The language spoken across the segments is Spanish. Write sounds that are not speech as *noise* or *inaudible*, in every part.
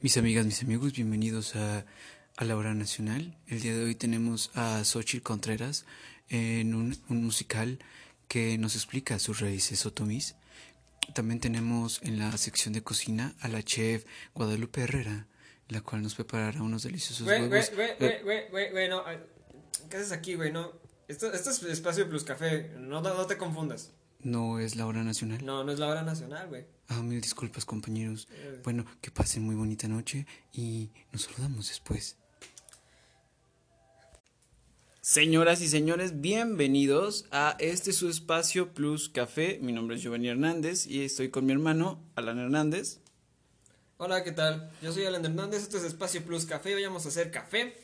Mis amigas, mis amigos, bienvenidos a, a la hora nacional. El día de hoy tenemos a Xochitl Contreras en un, un musical que nos explica sus raíces otomís. También tenemos en la sección de cocina a la chef Guadalupe Herrera, la cual nos preparará unos deliciosos Güey, güey, huevos. güey, güey, güey, güey, güey, no. ay, ¿Qué haces aquí, güey? No. Esto, esto es Espacio Plus Café. No, no, no te confundas. No es la hora nacional. No, no es la hora nacional, güey. Ah, mil disculpas, compañeros. Eh, Bueno, que pasen muy bonita noche y nos saludamos después. Señoras y señores, bienvenidos a este su espacio Plus Café. Mi nombre es Giovanni Hernández y estoy con mi hermano Alan Hernández. Hola, ¿qué tal? Yo soy Alan Hernández. Esto es Espacio Plus Café. Hoy vamos a hacer café.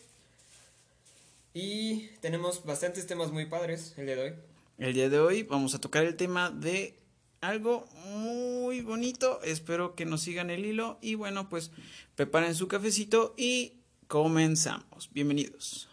Y tenemos bastantes temas muy padres el día de hoy. El día de hoy vamos a tocar el tema de algo muy bonito. Espero que nos sigan el hilo y bueno, pues preparen su cafecito y comenzamos. Bienvenidos.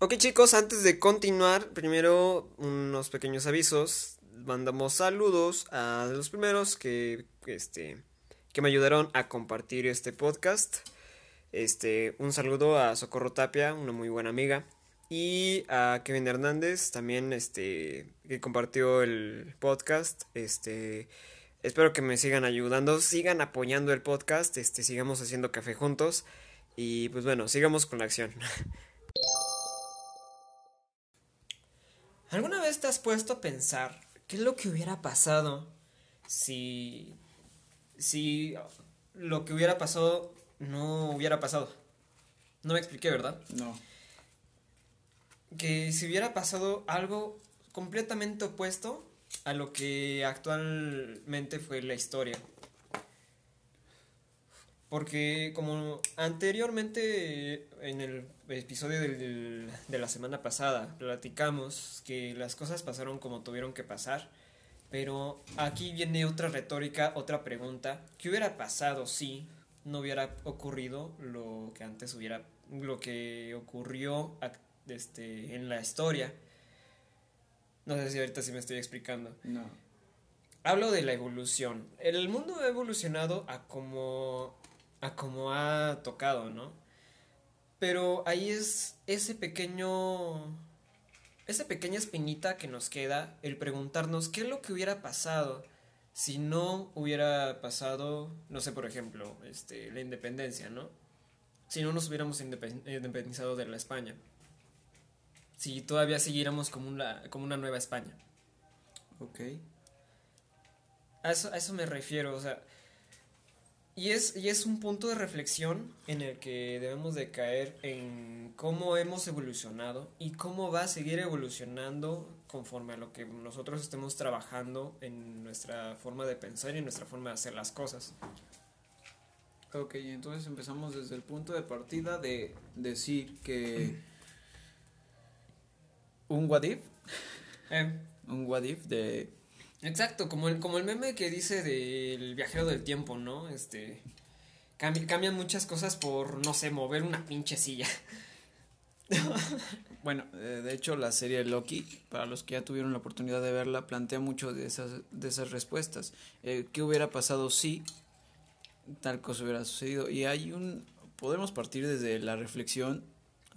Ok chicos, antes de continuar, primero unos pequeños avisos. Mandamos saludos a los primeros que, este, que me ayudaron a compartir este podcast. Este, un saludo a Socorro Tapia, una muy buena amiga. Y a Kevin Hernández, también este, que compartió el podcast. Este, espero que me sigan ayudando, sigan apoyando el podcast, este, sigamos haciendo café juntos. Y pues bueno, sigamos con la acción. *laughs* ¿Alguna vez te has puesto a pensar qué es lo que hubiera pasado si si lo que hubiera pasado no hubiera pasado? No me expliqué, ¿verdad? No. Que si hubiera pasado algo completamente opuesto a lo que actualmente fue la historia. Porque como anteriormente en el episodio del- de la semana pasada platicamos que las cosas pasaron como tuvieron que pasar, pero aquí viene otra retórica, otra pregunta. ¿Qué hubiera pasado si no hubiera ocurrido lo que antes hubiera, lo que ocurrió este, en la historia? No sé si ahorita sí me estoy explicando. No. Hablo de la evolución. El mundo ha evolucionado a como a como ha tocado, ¿no? Pero ahí es ese pequeño esa pequeña espinita que nos queda el preguntarnos qué es lo que hubiera pasado si no hubiera pasado, no sé, por ejemplo, este la independencia, ¿no? Si no nos hubiéramos indepen- independizado de la España. Si todavía siguiéramos como una como una nueva España. Ok. A eso, a eso me refiero, o sea. Y es, y es un punto de reflexión en el que debemos de caer en cómo hemos evolucionado y cómo va a seguir evolucionando conforme a lo que nosotros estemos trabajando en nuestra forma de pensar y en nuestra forma de hacer las cosas. Ok, entonces empezamos desde el punto de partida de decir que *clears throat* un what if, Eh, un what if de exacto, como el, como el meme que dice del viajero del tiempo, ¿no? Este. cambi- cambian muchas cosas por, no sé, mover una pinche silla. *laughs* Bueno, eh, de hecho la serie Loki, para los que ya tuvieron la oportunidad de verla, plantea mucho de esas, de esas respuestas. Eh, ¿Qué hubiera pasado si tal cosa hubiera sucedido? Y hay un... Podemos partir desde la reflexión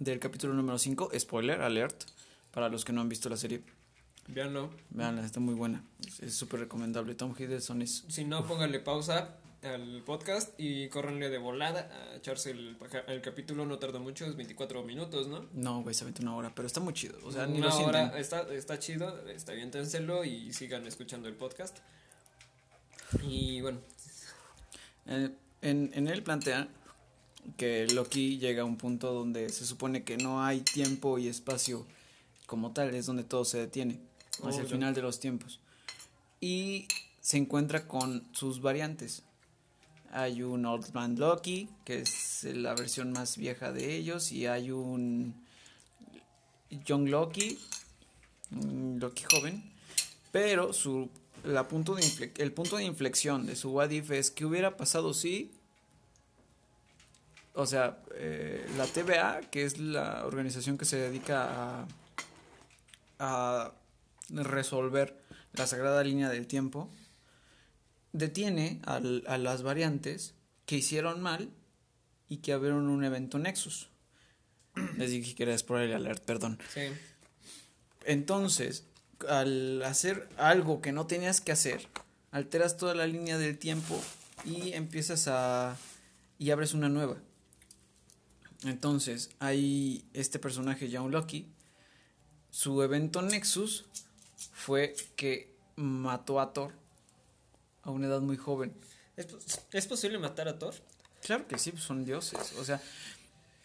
del capítulo número 5, spoiler alert, para los que no han visto la serie. Veanlo. Veanla, está muy buena. Es- súper recomendable. Tom Hiddleston es... Si no, pónganle pausa al podcast y córranle de volada a echarse el, el capítulo. No tarda mucho, es 24 minutos, ¿no? No, güey, se aventó una hora, pero está muy chido. O sea, ni Una lo sienten. hora, está, está chido, está bien, ténselo y sigan escuchando el podcast. Y bueno, Eh, en, en él plantea que Loki llega a un punto donde se supone que no hay tiempo y espacio como tal, es donde todo se detiene, Oh, hacia el final de los tiempos. Y se encuentra con sus variantes. Hay un Old Man Loki, que es la versión más vieja de ellos, y hay un Young Loki, un Loki joven, pero su la punto de infle- el punto de inflexión de su What If es que hubiera pasado si o sea, eh, la TVA, que es la organización que se dedica a, a resolver la sagrada línea del tiempo, detiene al, a las variantes que hicieron mal y que abrieron un evento Nexus. *clears throat* Les dije que era spoiler alert, perdón. Sí. Entonces, al hacer algo que no tenías que hacer, alteras toda la línea del tiempo y empiezas a... y abres una nueva. Entonces, hay este personaje, John Lucky. Su evento Nexus fue que mató a Thor a una edad muy joven. ¿Es, ¿es posible matar a Thor? Claro que sí, pues son dioses. O sea,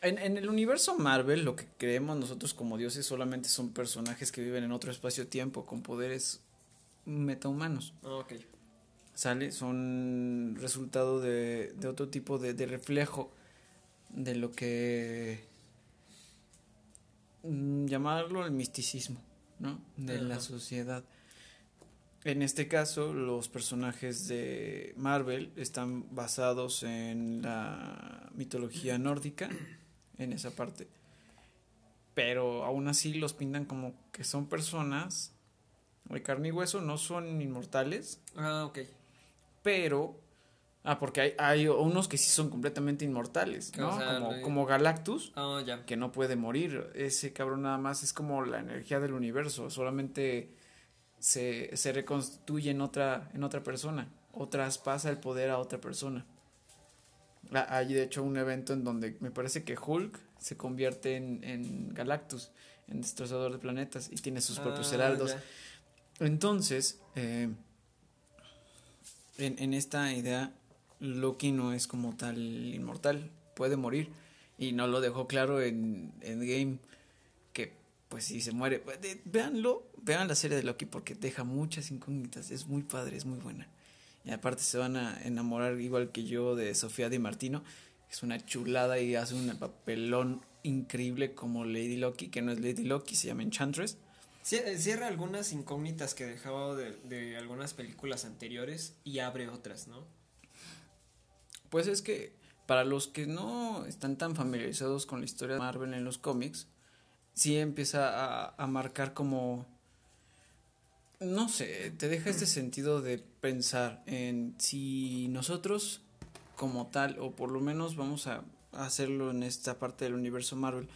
en, en el universo Marvel, lo que creemos nosotros como dioses solamente son personajes que viven en otro espacio-tiempo con poderes metahumanos. Ah, ok. ¿Sale? Son resultado de, de otro tipo de, de reflejo de lo que. mm, llamarlo el misticismo, ¿no? De la sociedad. En este caso, los personajes de Marvel están basados en la mitología nórdica, en esa parte. Pero aún así los pintan como que son personas de carne y hueso, no son inmortales, Ah, ok. pero... Ah, porque hay, hay unos que sí son completamente inmortales, ¿no? o sea, como, como Galactus, Ah, ya. que no puede morir. Ese cabrón nada más es como la energía del universo, solamente se, se reconstruye en otra, en otra persona, o traspasa el poder a otra persona. Ah, Hay de hecho un evento en donde me parece que Hulk se convierte en, en Galactus, en destrozador de planetas, y tiene sus propios Ah, heraldos. ya. Entonces, eh, en, en esta idea, Loki no es como tal inmortal, puede morir. Y no lo dejó claro en, en Game, que pues si se muere, véanlo, vean la serie de Loki porque deja muchas incógnitas, es muy padre, es muy buena. Y aparte se van a enamorar igual que yo de Sofía Di Martino, es una chulada y hace un papelón increíble como Lady Loki, que no es Lady Loki, se llama Enchantress. Cie- Cierra algunas incógnitas que dejaba de, de algunas películas anteriores y abre otras, ¿no? Pues es que para los que no están tan familiarizados con la historia de Marvel en los cómics, sí empieza a, a marcar como, no sé, te deja este sentido de pensar en si nosotros como tal, o por lo menos vamos a hacerlo en esta parte del universo Marvel,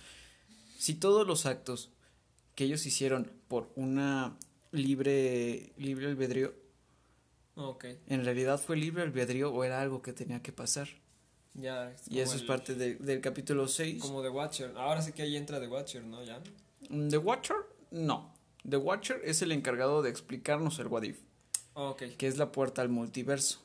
si todos los actos que ellos hicieron por una libre, libre albedrío, En realidad fue libre albedrío o era algo que tenía que pasar. Ya. Y eso es parte de- del capítulo 6. Como The Watcher. Ahora sí que ahí entra The Watcher, ¿no? Ya. The Watcher, no. The Watcher es el encargado de explicarnos el What If, Ok. que es la puerta al multiverso.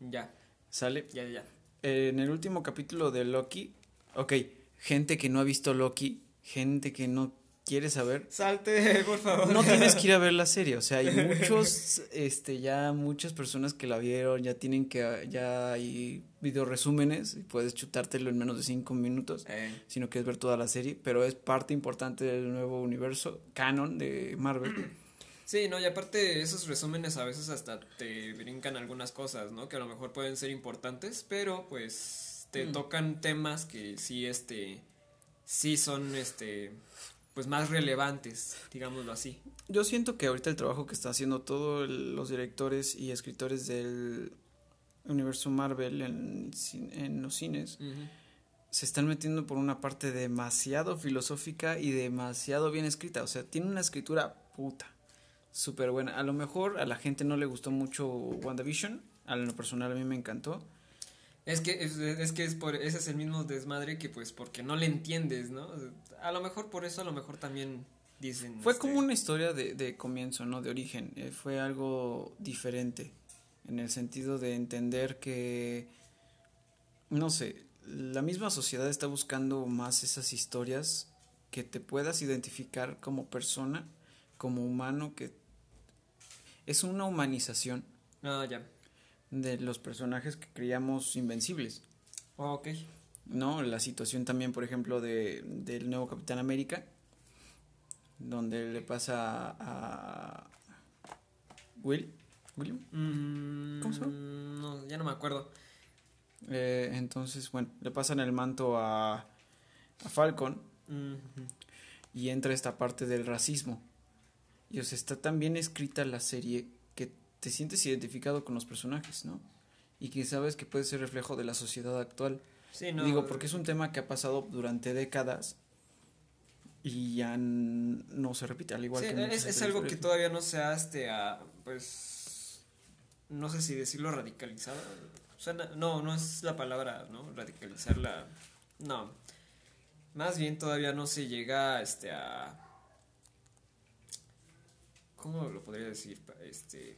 Ya. ¿Sale? Ya, ya. En el último capítulo de Loki, ok, gente que no ha visto Loki, gente que no quiere saber, Salte, *laughs* por favor. no tienes que ir a ver la serie, o sea, hay *laughs* muchos, este, ya muchas personas que la vieron, ya tienen que, ya hay video resúmenes, y puedes chutártelo en menos de cinco minutos. Eh, si no quieres ver toda la serie, pero es parte importante del nuevo universo canon de Marvel. *clears throat* Sí, no, y aparte esos resúmenes a veces hasta te brincan algunas cosas, ¿no? Que a lo mejor pueden ser importantes, pero pues te Mm. tocan temas que sí, este, sí son, este, pues más relevantes, digámoslo así. Yo siento que ahorita el trabajo que está haciendo todos los directores y escritores del universo Marvel en, en los cines se están metiendo por una parte demasiado filosófica y demasiado bien escrita. O sea, tiene una escritura puta, súper buena. A lo mejor a la gente no le gustó mucho WandaVision, a lo personal a mí me encantó. Es que es, es que es por ese es el mismo desmadre que pues porque no le entiendes, ¿no? A lo mejor por eso a lo mejor también dicen Fue este, como una historia de, de comienzo, ¿no? De origen. Eh, fue algo diferente. En el sentido de entender que, no sé, la misma sociedad está buscando más esas historias que te puedas identificar como persona, como humano, que es una humanización Ah, ya. De los personajes que creíamos invencibles. Ah, ok. ¿no? La situación también, por ejemplo, de, del nuevo Capitán América, donde le pasa a Will, William. Mm, ¿Cómo se llama? No, ya no me acuerdo. Eh, entonces, bueno, le pasan el manto a, a Falcon y entra esta parte del racismo. Y o sea, está tan bien escrita la serie te sientes identificado con los personajes, ¿no? Y que sabes que puede ser reflejo de la sociedad actual. Sí, no. Digo, porque es un tema que ha pasado durante décadas y ya no se repite, al igual Sí, que es, es algo que todavía no se ha, este, a, pues, no sé si decirlo radicalizado. Suena, no, no es la palabra, ¿no? Radicalizarla, no. Más bien todavía no se llega, este, a, ¿cómo lo podría decir? Este,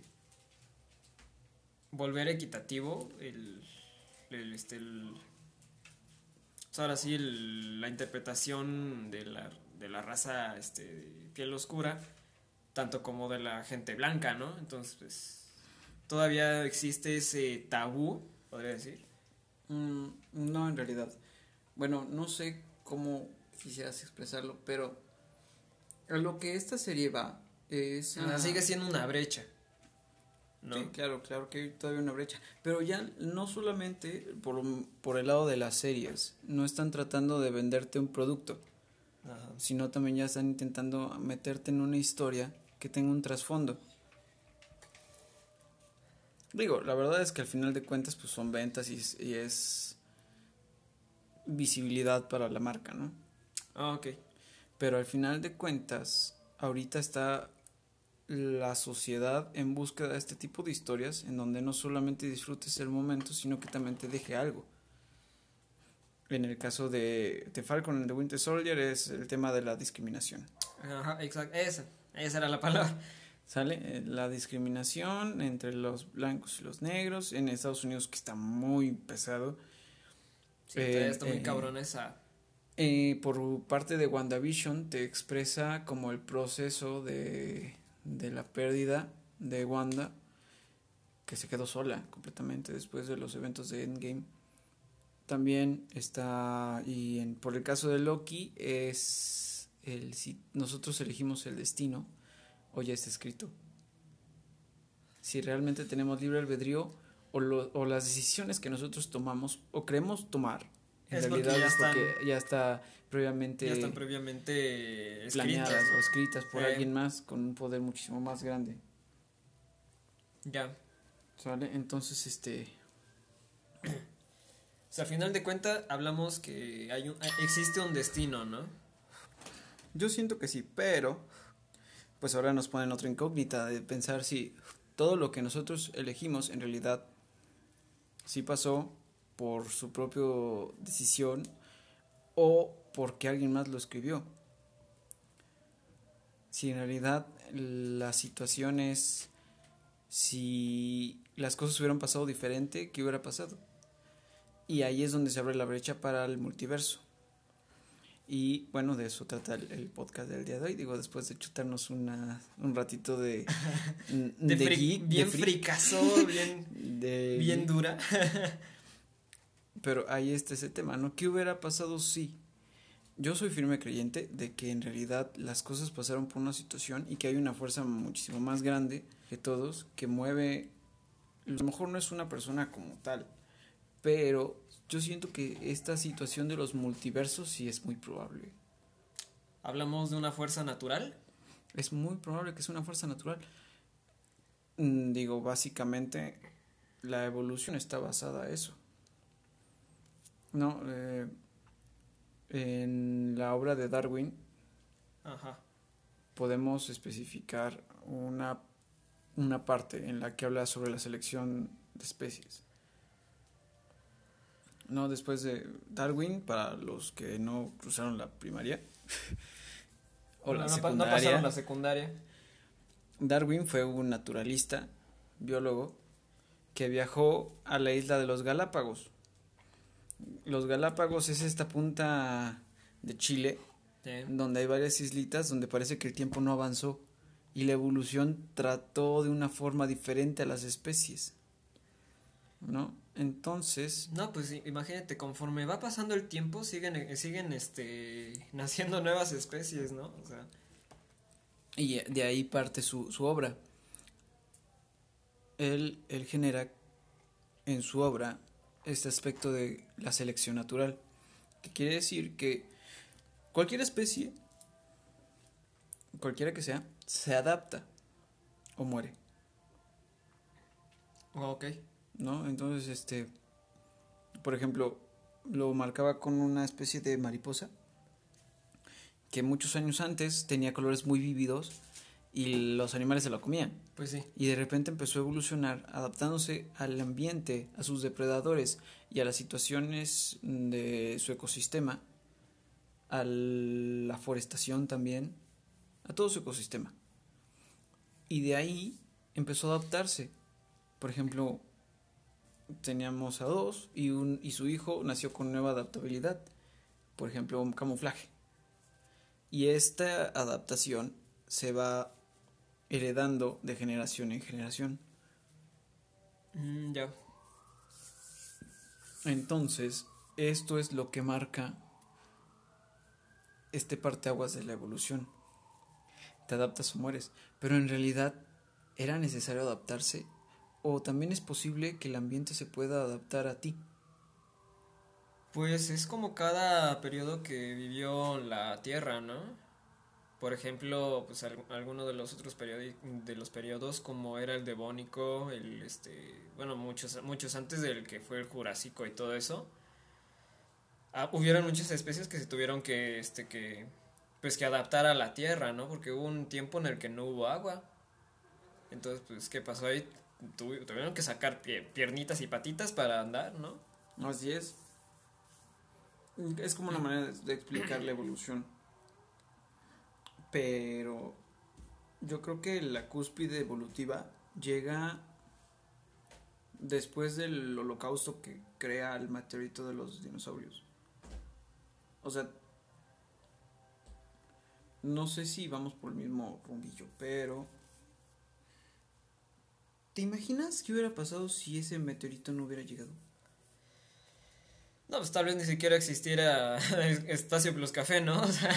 volver equitativo el, el, este, el, o sea, ahora sí, el- la interpretación de la, de la raza este, de piel oscura, tanto como de la gente blanca, ¿no? Entonces, pues, todavía existe ese tabú, podría decir. Mm, no, en realidad. Bueno, no sé cómo quisieras expresarlo, pero a lo que esta serie va es... Sigue siendo una brecha, ¿no? Sí, claro, claro que hay todavía una brecha. Pero ya no solamente por, por el lado de las series, no están tratando de venderte un producto, Ajá. sino también ya están intentando meterte en una historia que tenga un trasfondo. Digo, la verdad es que al final de cuentas pues son ventas y, es- y es visibilidad para la marca, ¿no? Ah, ok. Pero al final de cuentas, ahorita está la sociedad en búsqueda de este tipo de historias en donde no solamente disfrutes el momento, sino que también te deje algo. En el caso de, de Falcon and the Winter Soldier es el tema de la discriminación. Ajá, exacto. Esa, esa era la palabra. ¿Sale? Eh, La discriminación entre los blancos y los negros en Estados Unidos que está muy pesado. Sí, Eh, está muy eh, cabrón esa. Eh, por parte de WandaVision te expresa como el proceso de, de la pérdida de Wanda, que se quedó sola completamente después de los eventos de Endgame. También está, y en, por el caso de Loki, es el si nosotros elegimos el destino o ya está escrito. Si realmente tenemos libre albedrío o, lo- o las decisiones que nosotros tomamos o creemos tomar, en Es porque realidad ya es porque están- ya está previamente Ya están previamente planeadas escritas. o escritas por Sí. alguien más con un poder muchísimo más grande. Ya. ¿Sale? Entonces, este. O sea, al final de cuentas hablamos que hay un, existe un destino, ¿no? Yo siento que sí, pero. Pues ahora nos ponen otra incógnita de pensar si todo lo que nosotros elegimos en realidad sí pasó por su propia decisión o porque alguien más lo escribió. Si en realidad la situación es si las cosas hubieran pasado diferente, ¿qué hubiera pasado? Y ahí es donde se abre la brecha para el multiverso. Y bueno, de eso trata el, el podcast del día de hoy. Digo, después de chutarnos una, un ratito de, *laughs* De, de geek, de bien freak, fricazo, bien, *laughs* de bien dura. *laughs* Pero ahí está ese tema, ¿no? ¿Qué hubiera pasado si? Yo soy firme creyente de que en realidad las cosas pasaron por una situación y que hay una fuerza muchísimo más grande que todos que mueve. A lo mejor no es una persona como tal, pero yo siento que esta situación de los multiversos sí es muy probable. Hablamos de una fuerza natural. Es muy probable que sea una fuerza natural. Mm, Digo, básicamente la evolución está basada a eso. No, eh, en la obra de Darwin Ajá. podemos especificar una, una parte en la que habla sobre la selección de especies. No, después de Darwin, para los que no cruzaron la primaria *laughs* o la no, no pa- no secundaria. pasaron la secundaria. Darwin fue un naturalista, biólogo, que viajó a la isla de los Galápagos. Los Galápagos es esta punta de Chile, Sí. donde hay varias islitas donde parece que el tiempo no avanzó y la evolución trató de una forma diferente a las especies. ¿No? Entonces, No, pues imagínate, conforme va pasando el tiempo, siguen, eh, siguen este, *laughs* naciendo nuevas especies, ¿no? O sea, Y de ahí parte su, su obra. Él, él genera en su obra este aspecto de la selección natural, que quiere decir que cualquier especie cualquiera que sea, se adapta o muere. Ok. ¿No? Entonces, este, por ejemplo, lo marcaba con una especie de mariposa que muchos años antes tenía colores muy vívidos y los animales se lo comían. Pues sí. Y de repente empezó a evolucionar adaptándose al ambiente, a sus depredadores y a las situaciones de su ecosistema, a la forestación también, a todo su ecosistema. Y de ahí empezó a adaptarse. Por ejemplo, teníamos a dos y, un, y su hijo nació con nueva adaptabilidad. Por ejemplo, un camuflaje. Y esta adaptación se va heredando de generación en generación. Mm, ya. Entonces, esto es lo que marca este parteaguas de la evolución. Te adaptas o mueres, pero en realidad era necesario adaptarse o también es posible que el ambiente se pueda adaptar a ti. Pues es como cada periodo que vivió la Tierra, ¿no? Por ejemplo, pues alguno de los otros de los periodos como era el devónico, el este, bueno, muchos muchos antes del que fue el jurásico y todo eso. Ah, hubieron muchas especies que se tuvieron que este que pues que adaptar a la tierra, ¿no? Porque hubo un tiempo en el que no hubo agua. Entonces, pues qué pasó ahí? tuvieron que sacar piernitas y patitas para andar, ¿no? Así es. Es como una manera de explicar la evolución. Pero yo creo que la cúspide evolutiva llega después del holocausto que crea el meteorito de los dinosaurios. O sea, no sé si vamos por el mismo rumbillo, pero... ¿Te imaginas qué hubiera pasado si ese meteorito no hubiera llegado? No, pues tal vez ni siquiera existiera *laughs* Espacio Plus Café, ¿no? O sea,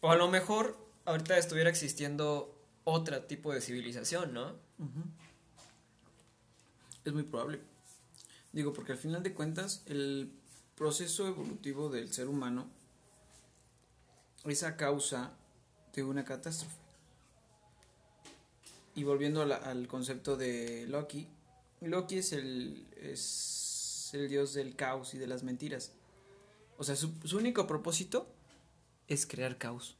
o a lo mejor ahorita estuviera existiendo otro tipo de civilización, ¿no? Es muy probable. Digo, porque al final de cuentas, el proceso evolutivo del ser humano es a causa de una catástrofe. Y volviendo al concepto de Loki, Loki es el, es el dios del caos y de las mentiras. O sea, su, su único propósito es crear caos.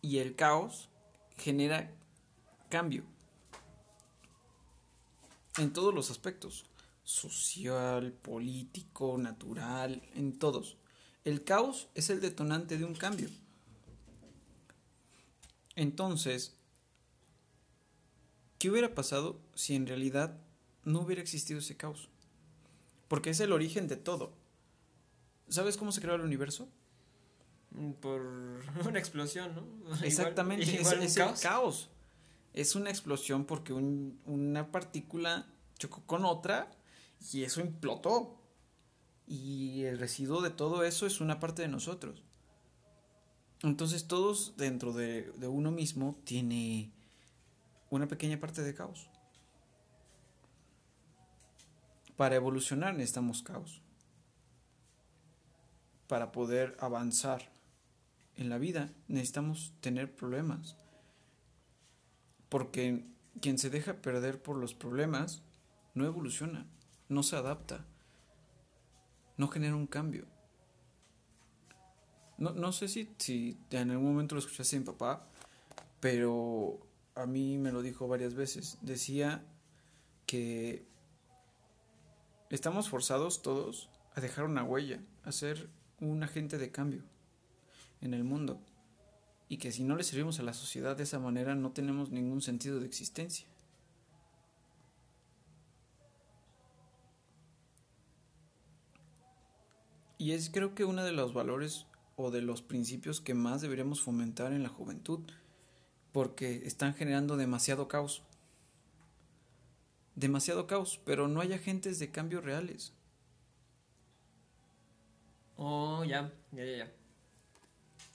Y el caos genera cambio. En todos los aspectos. Social, político, natural, en todos. El caos es el detonante de un cambio. Entonces, ¿qué hubiera pasado si en realidad no hubiera existido ese caos? Porque es el origen de todo. ¿Sabes cómo se creó el universo? Mm, por *laughs* una explosión, ¿no? *laughs* Exactamente, es, el caos. Es una explosión porque una partícula chocó con otra y eso implotó. Y el residuo de todo eso es una parte de nosotros. Entonces todos dentro de, de uno mismo tiene una pequeña parte de caos. Para evolucionar necesitamos caos para poder avanzar en la vida necesitamos tener problemas. Porque quien se deja perder por los problemas no evoluciona, no se adapta, no genera un cambio. No, no sé si, si en algún momento lo escuchaste en papá, pero a mí me lo dijo varias veces. Decía que estamos forzados todos a dejar una huella, a ser un agente de cambio en el mundo y que si no le servimos a la sociedad de esa manera no tenemos ningún sentido de existencia. Y es creo que uno de los valores o de los principios que más deberíamos fomentar en la juventud, porque están generando demasiado caos. Demasiado caos, pero no hay agentes de cambio reales. Oh, ya, ya, ya, ya.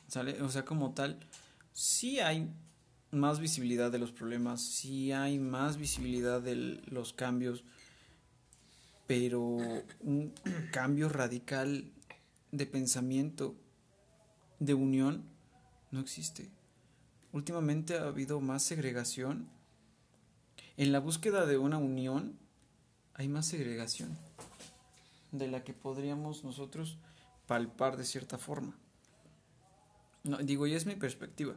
¿Sale? O sea, como tal, sí hay más visibilidad de los problemas, sí hay más visibilidad de los cambios, pero un *clears throat* cambio radical de pensamiento de unión no existe. Últimamente ha habido más segregación. En la búsqueda de una unión hay más segregación de la que podríamos nosotros palpar de cierta forma. No, digo, y es mi perspectiva.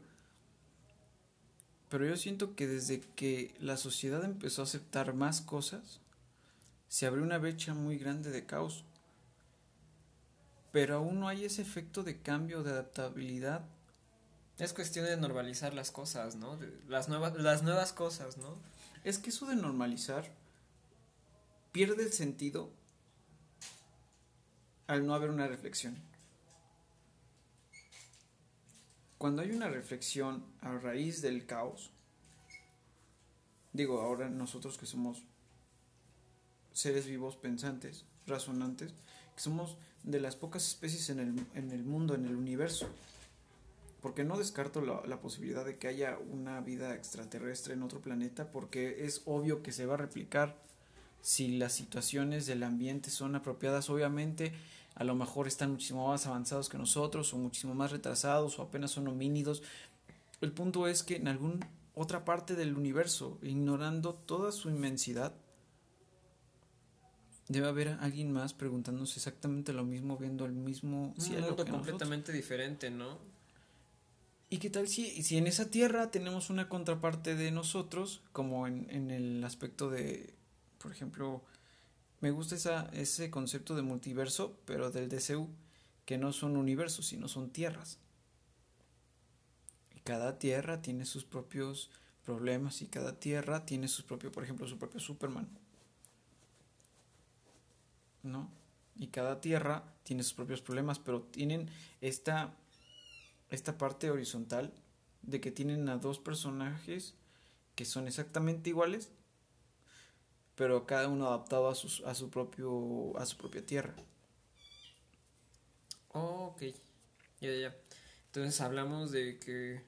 Pero yo siento que desde que la sociedad empezó a aceptar más cosas, se abrió una brecha muy grande de caos. Pero aún no hay ese efecto de cambio, de adaptabilidad. Es cuestión de normalizar las cosas, ¿no? las, nuevas, las nuevas cosas, ¿no? Es que eso de normalizar pierde el sentido al no haber una reflexión. Cuando hay una reflexión a raíz del caos, digo, ahora nosotros que somos seres vivos pensantes, razonantes, que somos de las pocas especies en el, en el mundo, en el universo, porque no descarto la, la, posibilidad de que haya una vida extraterrestre en otro planeta, porque es obvio que se va a replicar si las situaciones del ambiente son apropiadas, obviamente a lo mejor están muchísimo más avanzados que nosotros o muchísimo más retrasados o apenas son homínidos. El punto es que en alguna otra parte del universo, ignorando toda su inmensidad, debe haber alguien más preguntándose exactamente lo mismo, viendo el mismo cielo. Un mundo completamente diferente, ¿no? ¿Y qué tal si, si en esa tierra tenemos una contraparte de nosotros, como en, en el aspecto de, por ejemplo, me gusta ese concepto de multiverso, pero del DCU, que no son universos, sino son tierras. Y cada tierra tiene sus propios problemas y cada tierra tiene su propio, por ejemplo, su propio Superman. ¿No? Y cada tierra tiene sus propios problemas, pero tienen esta, esta parte horizontal de que tienen a dos personajes que son exactamente iguales, pero cada uno adaptado a, sus, a, su, propio, a su propia tierra. Oh, ok. Ya, ya. Entonces hablamos de que...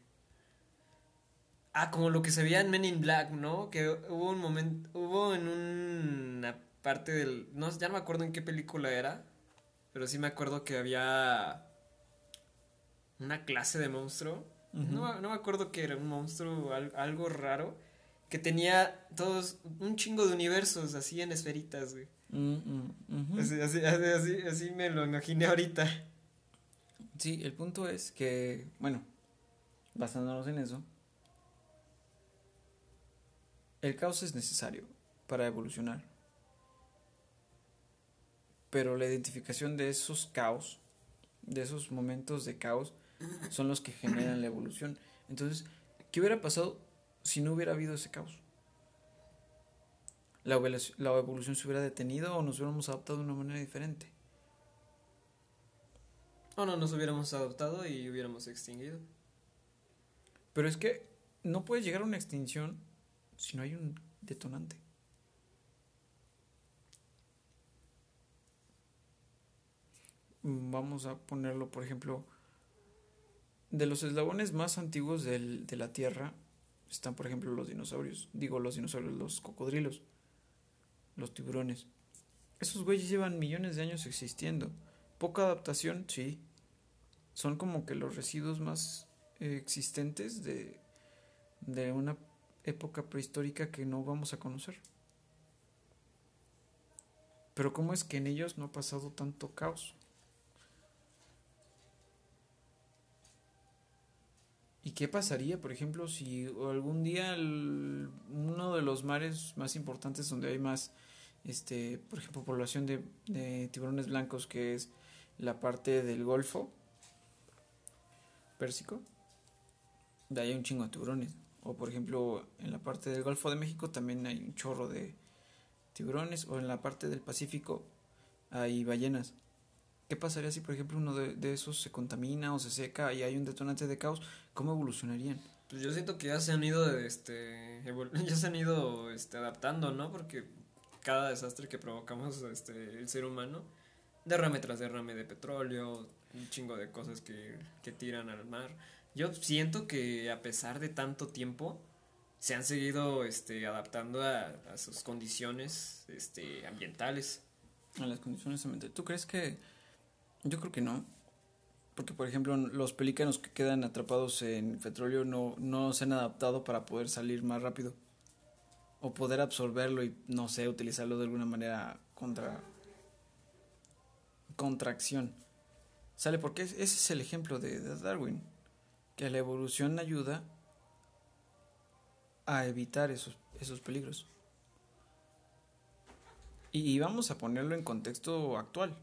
Ah, como lo que se veía en Men in Black, ¿no? Que hubo un momento, hubo en una parte del... No, ya no me acuerdo en qué película era, pero sí me acuerdo que había una clase de monstruo. no, no, me acuerdo que era un monstruo, algo raro que tenía todos un chingo de universos así en esferitas, güey. Mm, mm, así, así, así, así, me lo imaginé ahorita. Sí, el punto es que, bueno, basándonos en eso, el caos es necesario para evolucionar. Pero la identificación de esos caos, de esos momentos de caos, son los que generan la evolución. Entonces, ¿qué hubiera pasado si no hubiera habido ese caos? ¿La evolución, ¿La evolución se hubiera detenido o nos hubiéramos adaptado de una manera diferente? O no nos hubiéramos adaptado y hubiéramos extinguido. Pero es que no puedes llegar a una extinción si no hay un detonante. Vamos a ponerlo, por ejemplo, de los eslabones más antiguos del, de la Tierra están, por ejemplo, los dinosaurios. Digo, los dinosaurios, los cocodrilos, los tiburones. Esos güeyes llevan millones de años existiendo. Poca adaptación, sí. Son como que los residuos más eh, existentes de, de una época prehistórica que no vamos a conocer. Pero ¿cómo es que en ellos no ha pasado tanto caos? ¿Y qué pasaría, por ejemplo, si algún día uno de los mares más importantes donde hay más, este, por ejemplo, población de, de tiburones blancos, que es la parte del Golfo Pérsico, de ahí hay un chingo de tiburones. O por ejemplo, en la parte del Golfo de México también hay un chorro de tiburones. O en la parte del Pacífico hay ballenas. ¿Qué pasaría si, por ejemplo, uno de, esos se contamina o se seca y hay un detonante de caos? ¿Cómo evolucionarían? Pues yo siento que ya se han ido, este, *laughs* ya se han ido, este, adaptando, ¿no? Porque cada desastre que provocamos, este, el ser humano, derrame tras derrame de petróleo, un chingo de cosas que, que tiran al mar. Yo siento que a pesar de tanto tiempo, se han seguido, este, adaptando a, a sus condiciones, este, ambientales. A las condiciones ambientales. ¿Tú crees que yo creo que no. Porque, por ejemplo, los pelícanos que quedan atrapados en petróleo no, no se han adaptado para poder salir más rápido. O poder absorberlo y, no sé, utilizarlo de alguna manera contra. contracción. ¿Sale? Porque ese es el ejemplo de, Darwin. Que la evolución ayuda a evitar esos, esos peligros. Y vamos a ponerlo en contexto actual.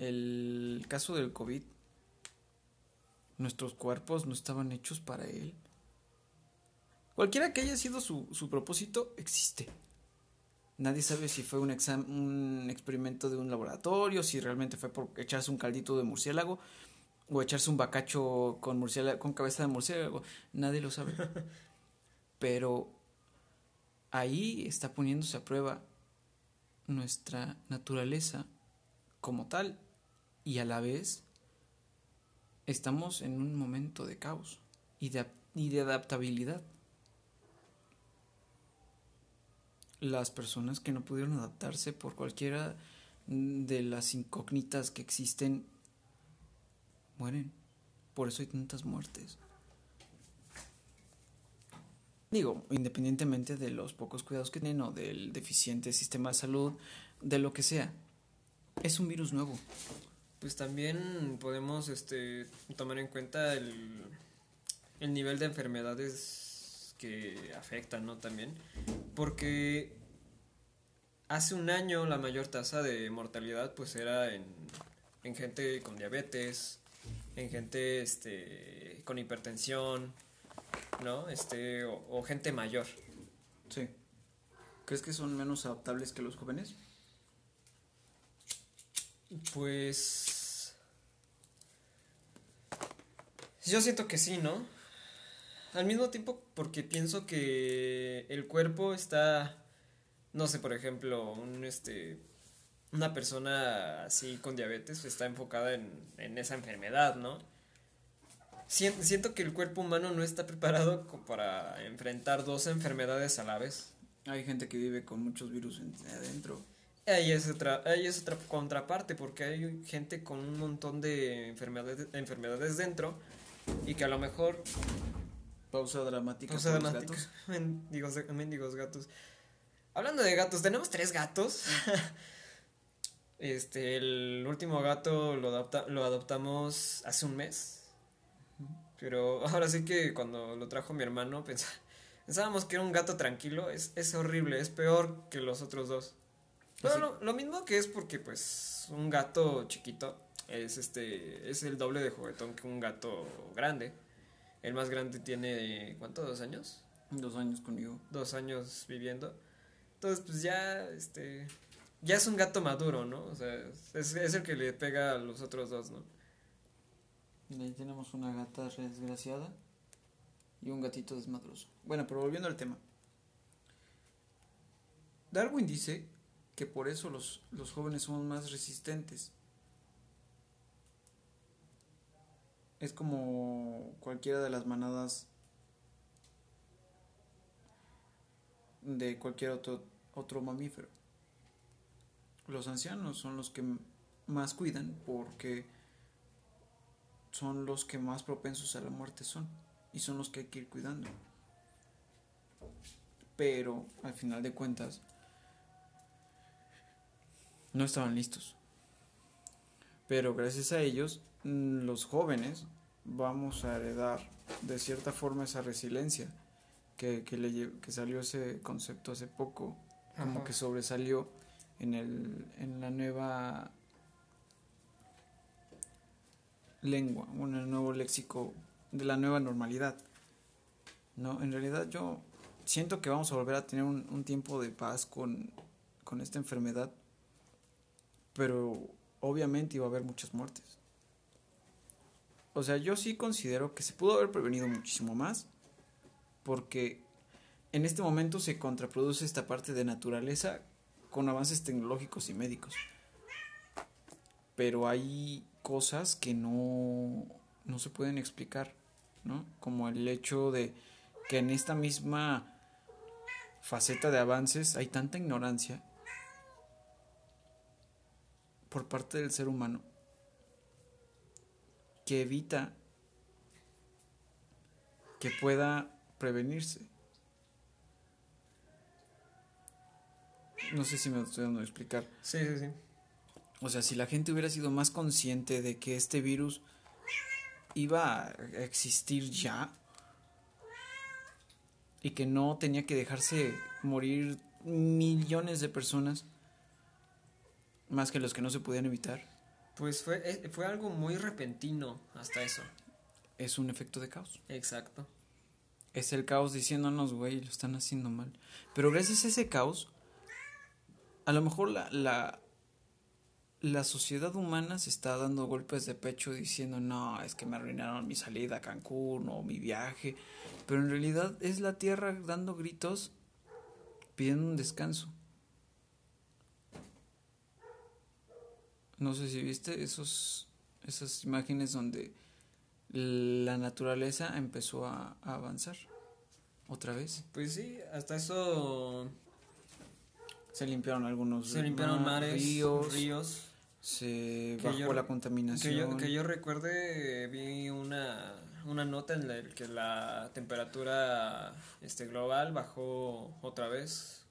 El caso del COVID, nuestros cuerpos no estaban hechos para él. Cualquiera que haya sido su, su propósito, existe. Nadie sabe si fue un, un experimento de un laboratorio, si realmente fue por echarse un caldito de murciélago o echarse un bacacho con, murciélago, con cabeza de murciélago. Nadie lo sabe. *laughs* Pero ahí está poniéndose a prueba nuestra naturaleza como tal y a la vez estamos en un momento de caos y de, y de adaptabilidad. Las personas que no pudieron adaptarse por cualquiera de las incógnitas que existen mueren. Por eso hay tantas muertes. Digo, independientemente de los pocos cuidados que tienen o del deficiente sistema de salud, de lo que sea, es un virus nuevo. Pues también podemos este, tomar en cuenta el, el nivel de enfermedades que afectan, ¿no? También, porque hace un año la mayor tasa de mortalidad pues era en, en gente con diabetes, en gente este, con hipertensión, ¿no? Este, o, gente mayor. Sí. ¿Crees que son menos adaptables que los jóvenes? Pues... Yo siento que sí, ¿no? Al mismo tiempo porque pienso que el cuerpo está, no sé, por ejemplo, un este una persona así con diabetes está enfocada en, en esa enfermedad, ¿no? siento, que el cuerpo humano no está preparado para enfrentar dos enfermedades a la vez. Hay gente que vive con muchos virus adentro. Ahí es otra, ahí es otra contraparte, porque hay gente con un montón de enfermedades, enfermedades dentro y que a lo mejor... Pausa dramática. Pausa dramática. Gatos. *laughs* Mendigos, mendigos gatos. Hablando de gatos, tenemos tres gatos. *laughs* este, el último gato lo, adopta, lo adoptamos hace un mes pero ahora sí que cuando lo trajo mi hermano pensábamos que era un gato tranquilo. Es, es horrible, es peor que los otros dos. Bueno, lo, mismo que es porque pues un gato chiquito es este es el doble de juguetón que un gato grande. El más grande tiene ¿cuánto? ¿Dos años? Dos años conmigo. Dos años viviendo. Entonces pues ya este ya es un gato maduro, ¿no? O sea, es, es el que le pega a los otros dos, ¿no? Ahí tenemos una gata desgraciada y un gatito desmadroso. Bueno, pero volviendo al tema. Darwin dice que por eso los, los jóvenes somos más resistentes. Es como cualquiera de las manadas de cualquier otro, otro mamífero. Los ancianos son los que más cuidan porque son los que más propensos a la muerte son y son los que hay que ir cuidando. Pero al final de cuentas no estaban listos. Pero gracias a ellos, mm, los jóvenes vamos a heredar de cierta forma esa resiliencia que, que, le, que salió ese concepto hace poco, como que sobresalió en, el, en la nueva lengua, un nuevo léxico de la nueva normalidad. No, en realidad yo siento que vamos a volver a tener un, tiempo de paz con, con esta enfermedad, pero obviamente iba a haber muchas muertes. O sea, yo sí considero que se pudo haber prevenido muchísimo más, porque en este momento se contraproduce esta parte de naturaleza con avances tecnológicos y médicos. Pero hay cosas que no, no se pueden explicar, ¿no? Como el hecho de que en esta misma faceta de avances hay tanta ignorancia por parte del ser humano que evita que pueda prevenirse. No sé si me estoy dando a explicar. Sí, sí, sí. O sea, si la gente hubiera sido más consciente de que este virus iba a existir ya y que no tenía que dejarse morir millones de personas más que los que no se podían evitar. Pues fue, eh, fue algo muy repentino hasta eso. Es un efecto de caos. Exacto. Es el caos diciéndonos, güey, lo están haciendo mal. Pero gracias a ese caos, a lo mejor la, la, la sociedad humana se está dando golpes de pecho diciendo, no, es que me arruinaron mi salida a Cancún o mi viaje. Pero en realidad es la Tierra dando gritos pidiendo un descanso. No sé si viste esos, esas imágenes donde la naturaleza empezó a, a avanzar otra vez. Pues sí, hasta eso Se limpiaron algunos se limpiaron mares, ríos, ríos. se Que bajó yo- la Que contaminación. yo, que yo recuerde, vi una, una nota en la que la temperatura este, global bajó otra vez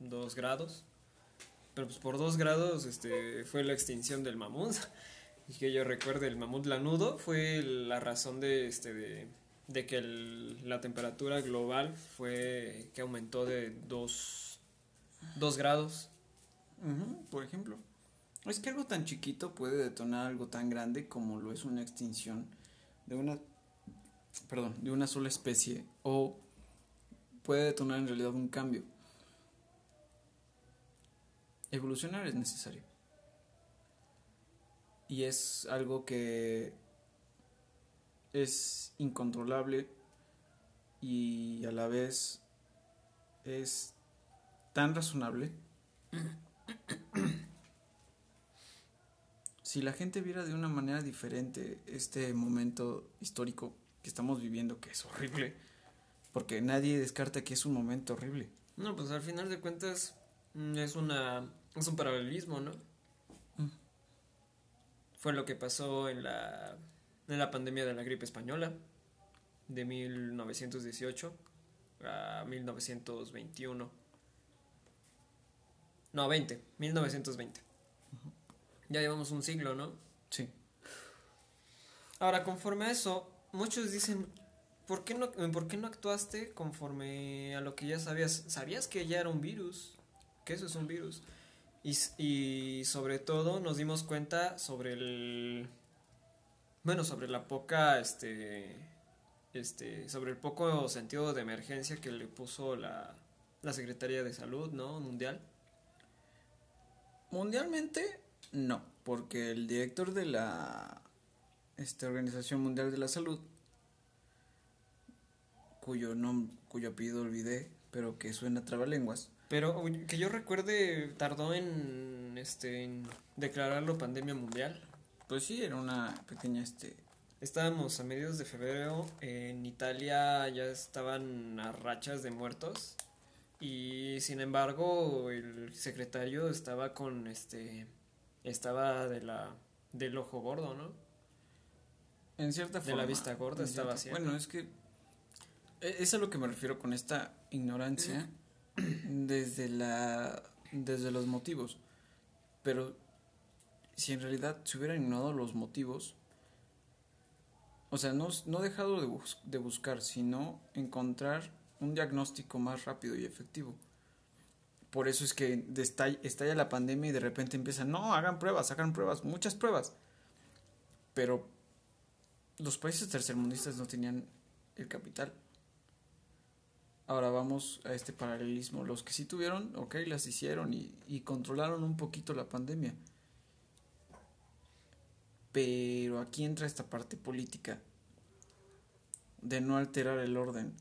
dos grados. Pero pues por dos grados este, fue la extinción del mamut. *laughs* Y que yo recuerde, el mamut lanudo fue la razón de, este, de, de que la temperatura global fue que aumentó de dos, dos grados. Ujú, por ejemplo. Es que algo tan chiquito puede detonar algo tan grande como lo es una extinción de una perdón, de una sola especie o puede detonar en realidad un cambio. Evolucionar es necesario. Y es algo que es incontrolable y a la vez es tan razonable *coughs* si la gente viera de una manera diferente este momento histórico que estamos viviendo, que es horrible, porque nadie descarta que es un momento horrible. No, pues al final de cuentas mm, es una es un paralelismo, ¿no? Mm. Fue lo que pasó en la en la pandemia de la gripe española de 1918 a 1921. No, 20, 1920. Ya llevamos un siglo, ¿no? Sí. Ahora, conforme a eso, muchos dicen, ¿por qué no, ¿por qué no actuaste conforme a lo que ya sabías? ¿Sabías que ya era un virus? Que eso es un virus. Y, y sobre todo nos dimos cuenta sobre el... Bueno, sobre la poca, este... Este, sobre el poco sentido de emergencia que le puso la, la Secretaría de Salud, ¿no? Mundial. Mundialmente, no, porque el director de la este, Organización Mundial de la Salud, cuyo nombre, cuyo apellido olvidé, pero que suena trabalenguas, Pero que yo recuerde, tardó en, este, en declararlo pandemia mundial. pues sí, era una pequeña, este, Estábamos a mediados de febrero, en Italia ya estaban a rachas de muertos y sin embargo el secretario estaba con este estaba de la del ojo gordo, ¿no? en cierta De forma. la vista gorda estaba cierta-. Bueno, es que e- es a lo que me refiero con esta ignorancia desde la desde los motivos. Pero si en realidad se hubieran ignorado los motivos, o sea, no, no dejado de, bus- de buscar, sino encontrar un diagnóstico más rápido y efectivo. Por eso es que destall- estalla la pandemia y de repente empiezan, no, hagan pruebas, hagan pruebas, muchas pruebas. Pero los países tercermundistas no tenían el capital. Ahora vamos a este paralelismo. Los que sí tuvieron, ok, las hicieron y, controlaron un poquito la pandemia. Pero aquí entra esta parte política de no alterar el orden,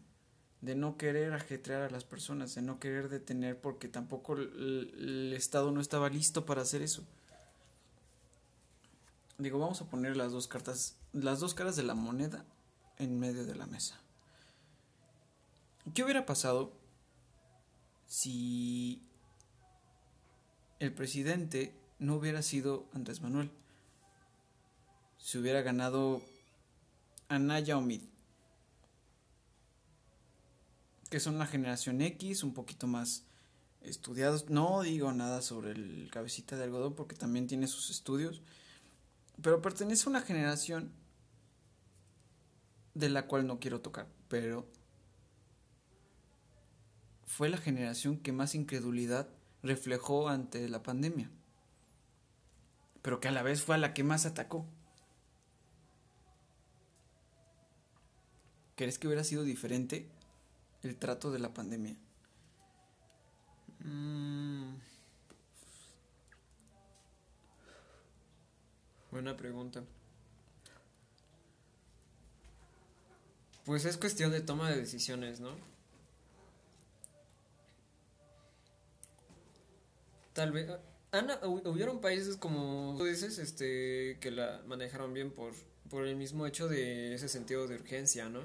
de no querer ajetrear a las personas, de no querer detener porque tampoco el, el Estado no estaba listo para hacer eso. Digo, vamos a poner las dos cartas, las dos caras de la moneda en medio de la mesa. ¿Qué hubiera pasado si el presidente no hubiera sido Andrés Manuel? Se hubiera ganado Anaya Omid. Que son la generación X, un poquito más estudiados. No digo nada sobre el cabecita de algodón porque también tiene sus estudios. Pero pertenece a una generación de la cual no quiero tocar. Pero fue la generación que más incredulidad reflejó ante la pandemia. Pero que a la vez fue a la que más atacó. ¿Crees que hubiera sido diferente el trato de la pandemia? Mm. Buena pregunta. Pues es cuestión de toma de decisiones, ¿no? Tal vez Ana, hubieron países como tú dices, este, que la manejaron bien por, por el mismo hecho de ese sentido de urgencia, ¿no?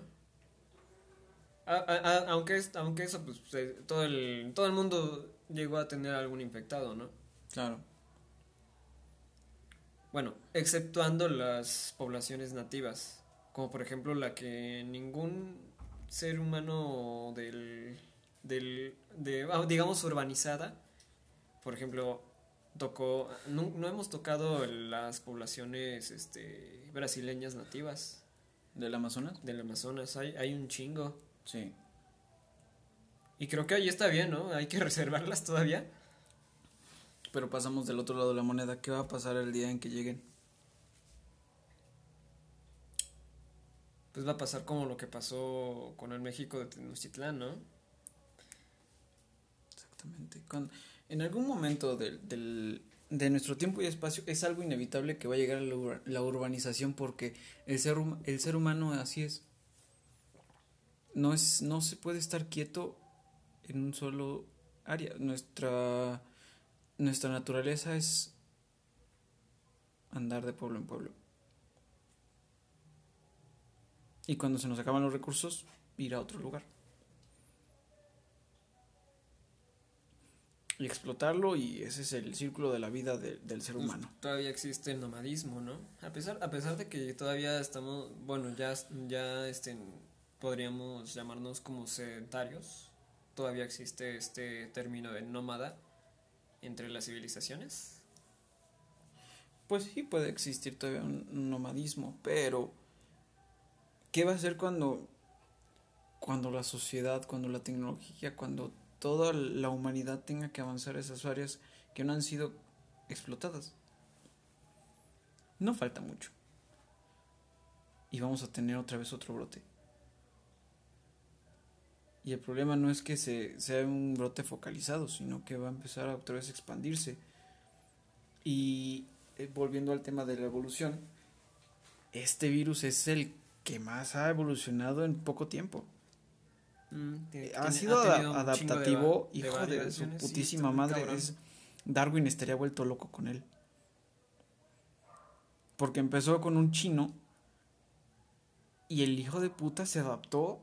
aunque, aunque eso, pues, todo el, todo el mundo llegó a tener algún infectado, ¿no? Claro. Bueno, exceptuando las poblaciones nativas, como por ejemplo la que ningún ser humano del, del de, ah, digamos, urbanizada, por ejemplo, tocó, no, no hemos tocado las poblaciones este, brasileñas nativas. ¿Del Amazonas? Del Amazonas, hay, hay un chingo. Sí. Y creo que ahí está bien, ¿no? Hay que *laughs* reservarlas todavía. Pero pasamos del otro lado de la moneda. ¿Qué va a pasar el día en que lleguen? Pues va a pasar como lo que pasó con el México de Tenochtitlán, ¿no? Exactamente. Con, en algún momento del, de nuestro tiempo y espacio es algo inevitable que va a llegar la, la urbanización porque el ser, el ser humano así es no, es, no se puede estar quieto en un solo área. Nuestra, nuestra naturaleza es andar de pueblo en pueblo. Y cuando se nos acaban los recursos, ir a otro lugar. Y explotarlo y ese es el círculo de la vida del ser pues humano. todavía existe el nomadismo, ¿no? A pesar, a pesar de que todavía estamos, bueno, ya, ya este, podríamos llamarnos como sedentarios. Todavía existe este término de nómada entre las civilizaciones. Pues sí puede existir todavía un nomadismo, pero ¿qué va a ser cuando cuando la sociedad, cuando la tecnología, cuando toda la humanidad tenga que avanzar esas áreas que no han sido explotadas? No falta mucho. Y vamos a tener otra vez otro brote. Y el problema no es que se, sea un brote focalizado, sino que va a empezar a otra vez a expandirse. Y eh, volviendo al tema de la evolución, este virus es el que más ha evolucionado en poco tiempo. Mm, eh, ha sido adaptativo, hijo de, su putísima madre. Darwin estaría vuelto loco con él. Porque empezó con un chino y el hijo de puta se adaptó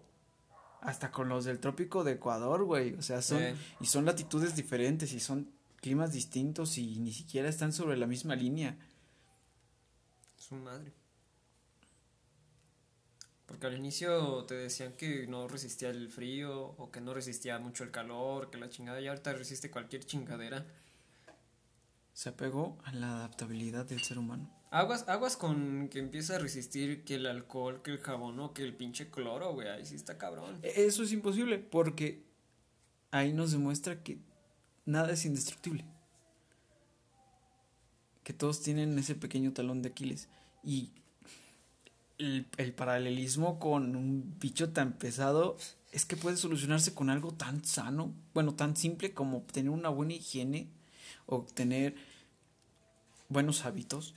hasta con los del trópico de Ecuador, güey. O sea, son. Y son latitudes diferentes y son climas distintos y ni siquiera están sobre la misma línea. Su madre. Porque al inicio te decían que no resistía el frío o que no resistía mucho el calor, que la chingada y ahorita resiste cualquier chingadera. Se apegó a la adaptabilidad del ser humano. Aguas, aguas con que empieza a resistir que el alcohol, que el jabón o que el pinche cloro, güey. Ahí sí está cabrón. E, eso es imposible porque ahí nos demuestra que nada es indestructible. Que todos tienen ese pequeño talón de Aquiles. Y el, el paralelismo con un bicho tan pesado es que puede solucionarse con algo tan sano, bueno, tan simple como tener una buena higiene o tener buenos hábitos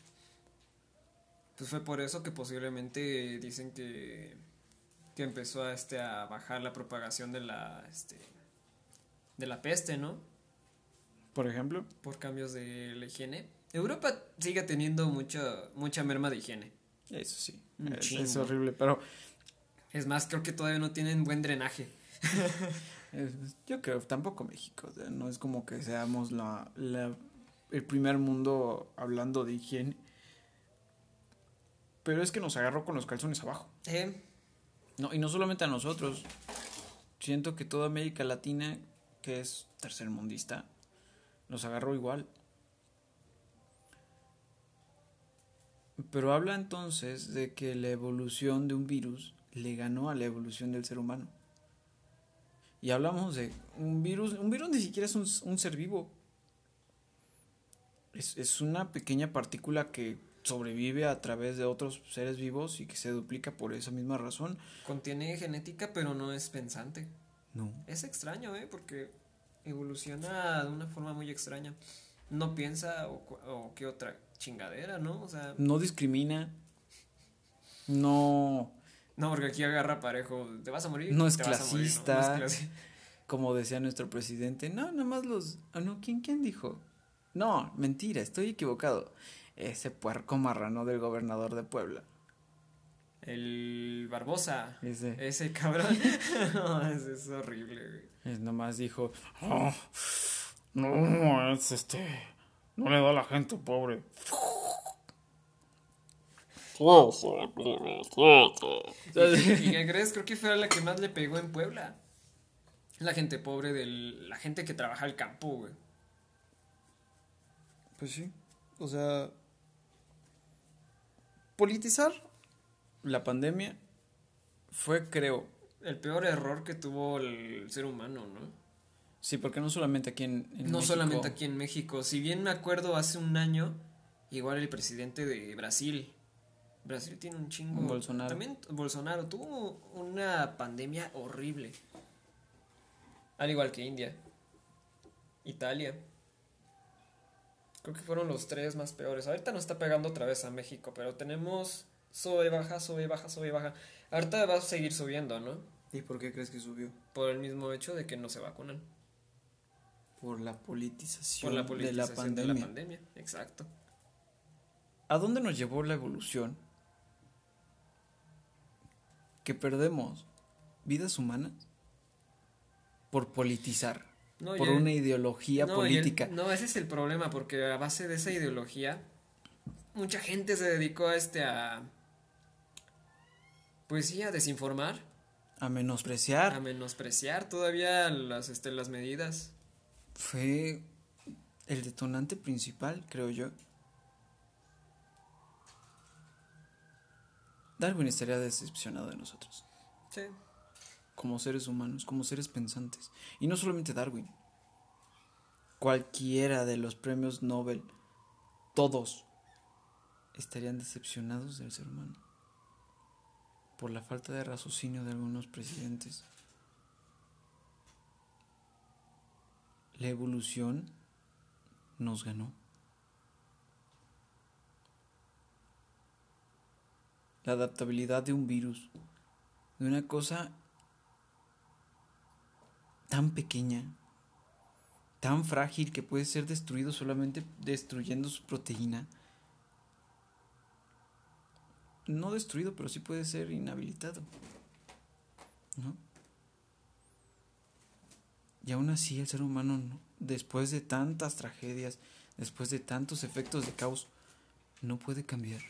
pues fue por eso que posiblemente dicen que, que empezó a, este, a bajar la propagación de la, este, de la peste, ¿no? Por ejemplo. Por cambios de la higiene. Europa sigue teniendo mucha, mucha merma de higiene. Eso sí. Es, horrible, pero... Es más, creo que todavía no tienen buen drenaje. *laughs* Yo creo, tampoco México. No es como que seamos la, la, el primer mundo hablando de higiene. Pero es que nos agarró con los calzones abajo. ¿Eh? No, y no solamente a nosotros. Siento que toda América Latina, que es tercermundista, nos agarró igual. Pero habla entonces de que la evolución de un virus le ganó a la evolución del ser humano. Y hablamos de un virus, un virus ni siquiera es un, un ser vivo. Es, es una pequeña partícula que sobrevive a través de otros seres vivos y que se duplica por esa misma razón. Contiene genética, pero no es pensante. No. Es extraño, ¿eh? Porque evoluciona de una forma muy extraña. No piensa o, o qué otra chingadera, ¿no? O sea, No discrimina. No, no, porque aquí agarra parejo. Te vas a morir. No es te vas a morir, ¿no? clasista. No es clasi- como decía nuestro presidente, no, nada más los... Ah, no, ¿quién, quién dijo? No, mentira, estoy equivocado. Ese puerco marrano del gobernador de Puebla. El Barbosa. Ese, Ese cabrón. *laughs* no, ese es horrible, güey. es nomás dijo, "Oh, no, es este, no le da a la gente pobre. *laughs* ¿Y qué crees? Creo que fue la que más le pegó en Puebla. La gente pobre del... La gente que trabaja al campo, güey. Pues sí, o sea, politizar la pandemia fue, creo, El peor error que tuvo el ser humano, ¿no? Sí, porque no solamente aquí en, en no México, solamente aquí en México. Si bien me acuerdo hace un año, igual el presidente de Brasil. Brasil tiene un chingo. Bolsonaro. También Bolsonaro tuvo una pandemia horrible. Al igual que India. Italia. Creo que fueron los tres más peores. Ahorita nos está pegando otra vez a México, pero tenemos sube, baja, sube, baja, sube, baja. Ahorita va a seguir subiendo, ¿no? ¿Y por qué crees que subió? Por el mismo hecho de que no se vacunan. Por la politización, Por la de, la pandemia. de la pandemia. Exacto. ¿A dónde nos llevó la evolución? Que perdemos vidas humanas por politizar, No, por una ideología no, y el- política. no, ese es el problema, porque a base de esa ideología, mucha gente se dedicó a este a. Pues sí, a desinformar, a a menospreciar. menospreciar todavía las, este, las medidas. Fue el detonante principal, creo yo. Darwin estaría decepcionado de nosotros, Sí. como seres humanos, como seres pensantes. Y no solamente Darwin. Cualquiera de los premios Nobel, todos estarían decepcionados del ser humano por la falta de raciocinio de algunos presidentes. La evolución nos ganó. La adaptabilidad de un virus, de una cosa tan pequeña, tan frágil que puede ser destruido solamente destruyendo su proteína. No destruido, pero sí puede ser inhabilitado. ¿No? Y aún así el ser humano, no- después de tantas tragedias, después de tantos efectos de caos, no puede cambiar.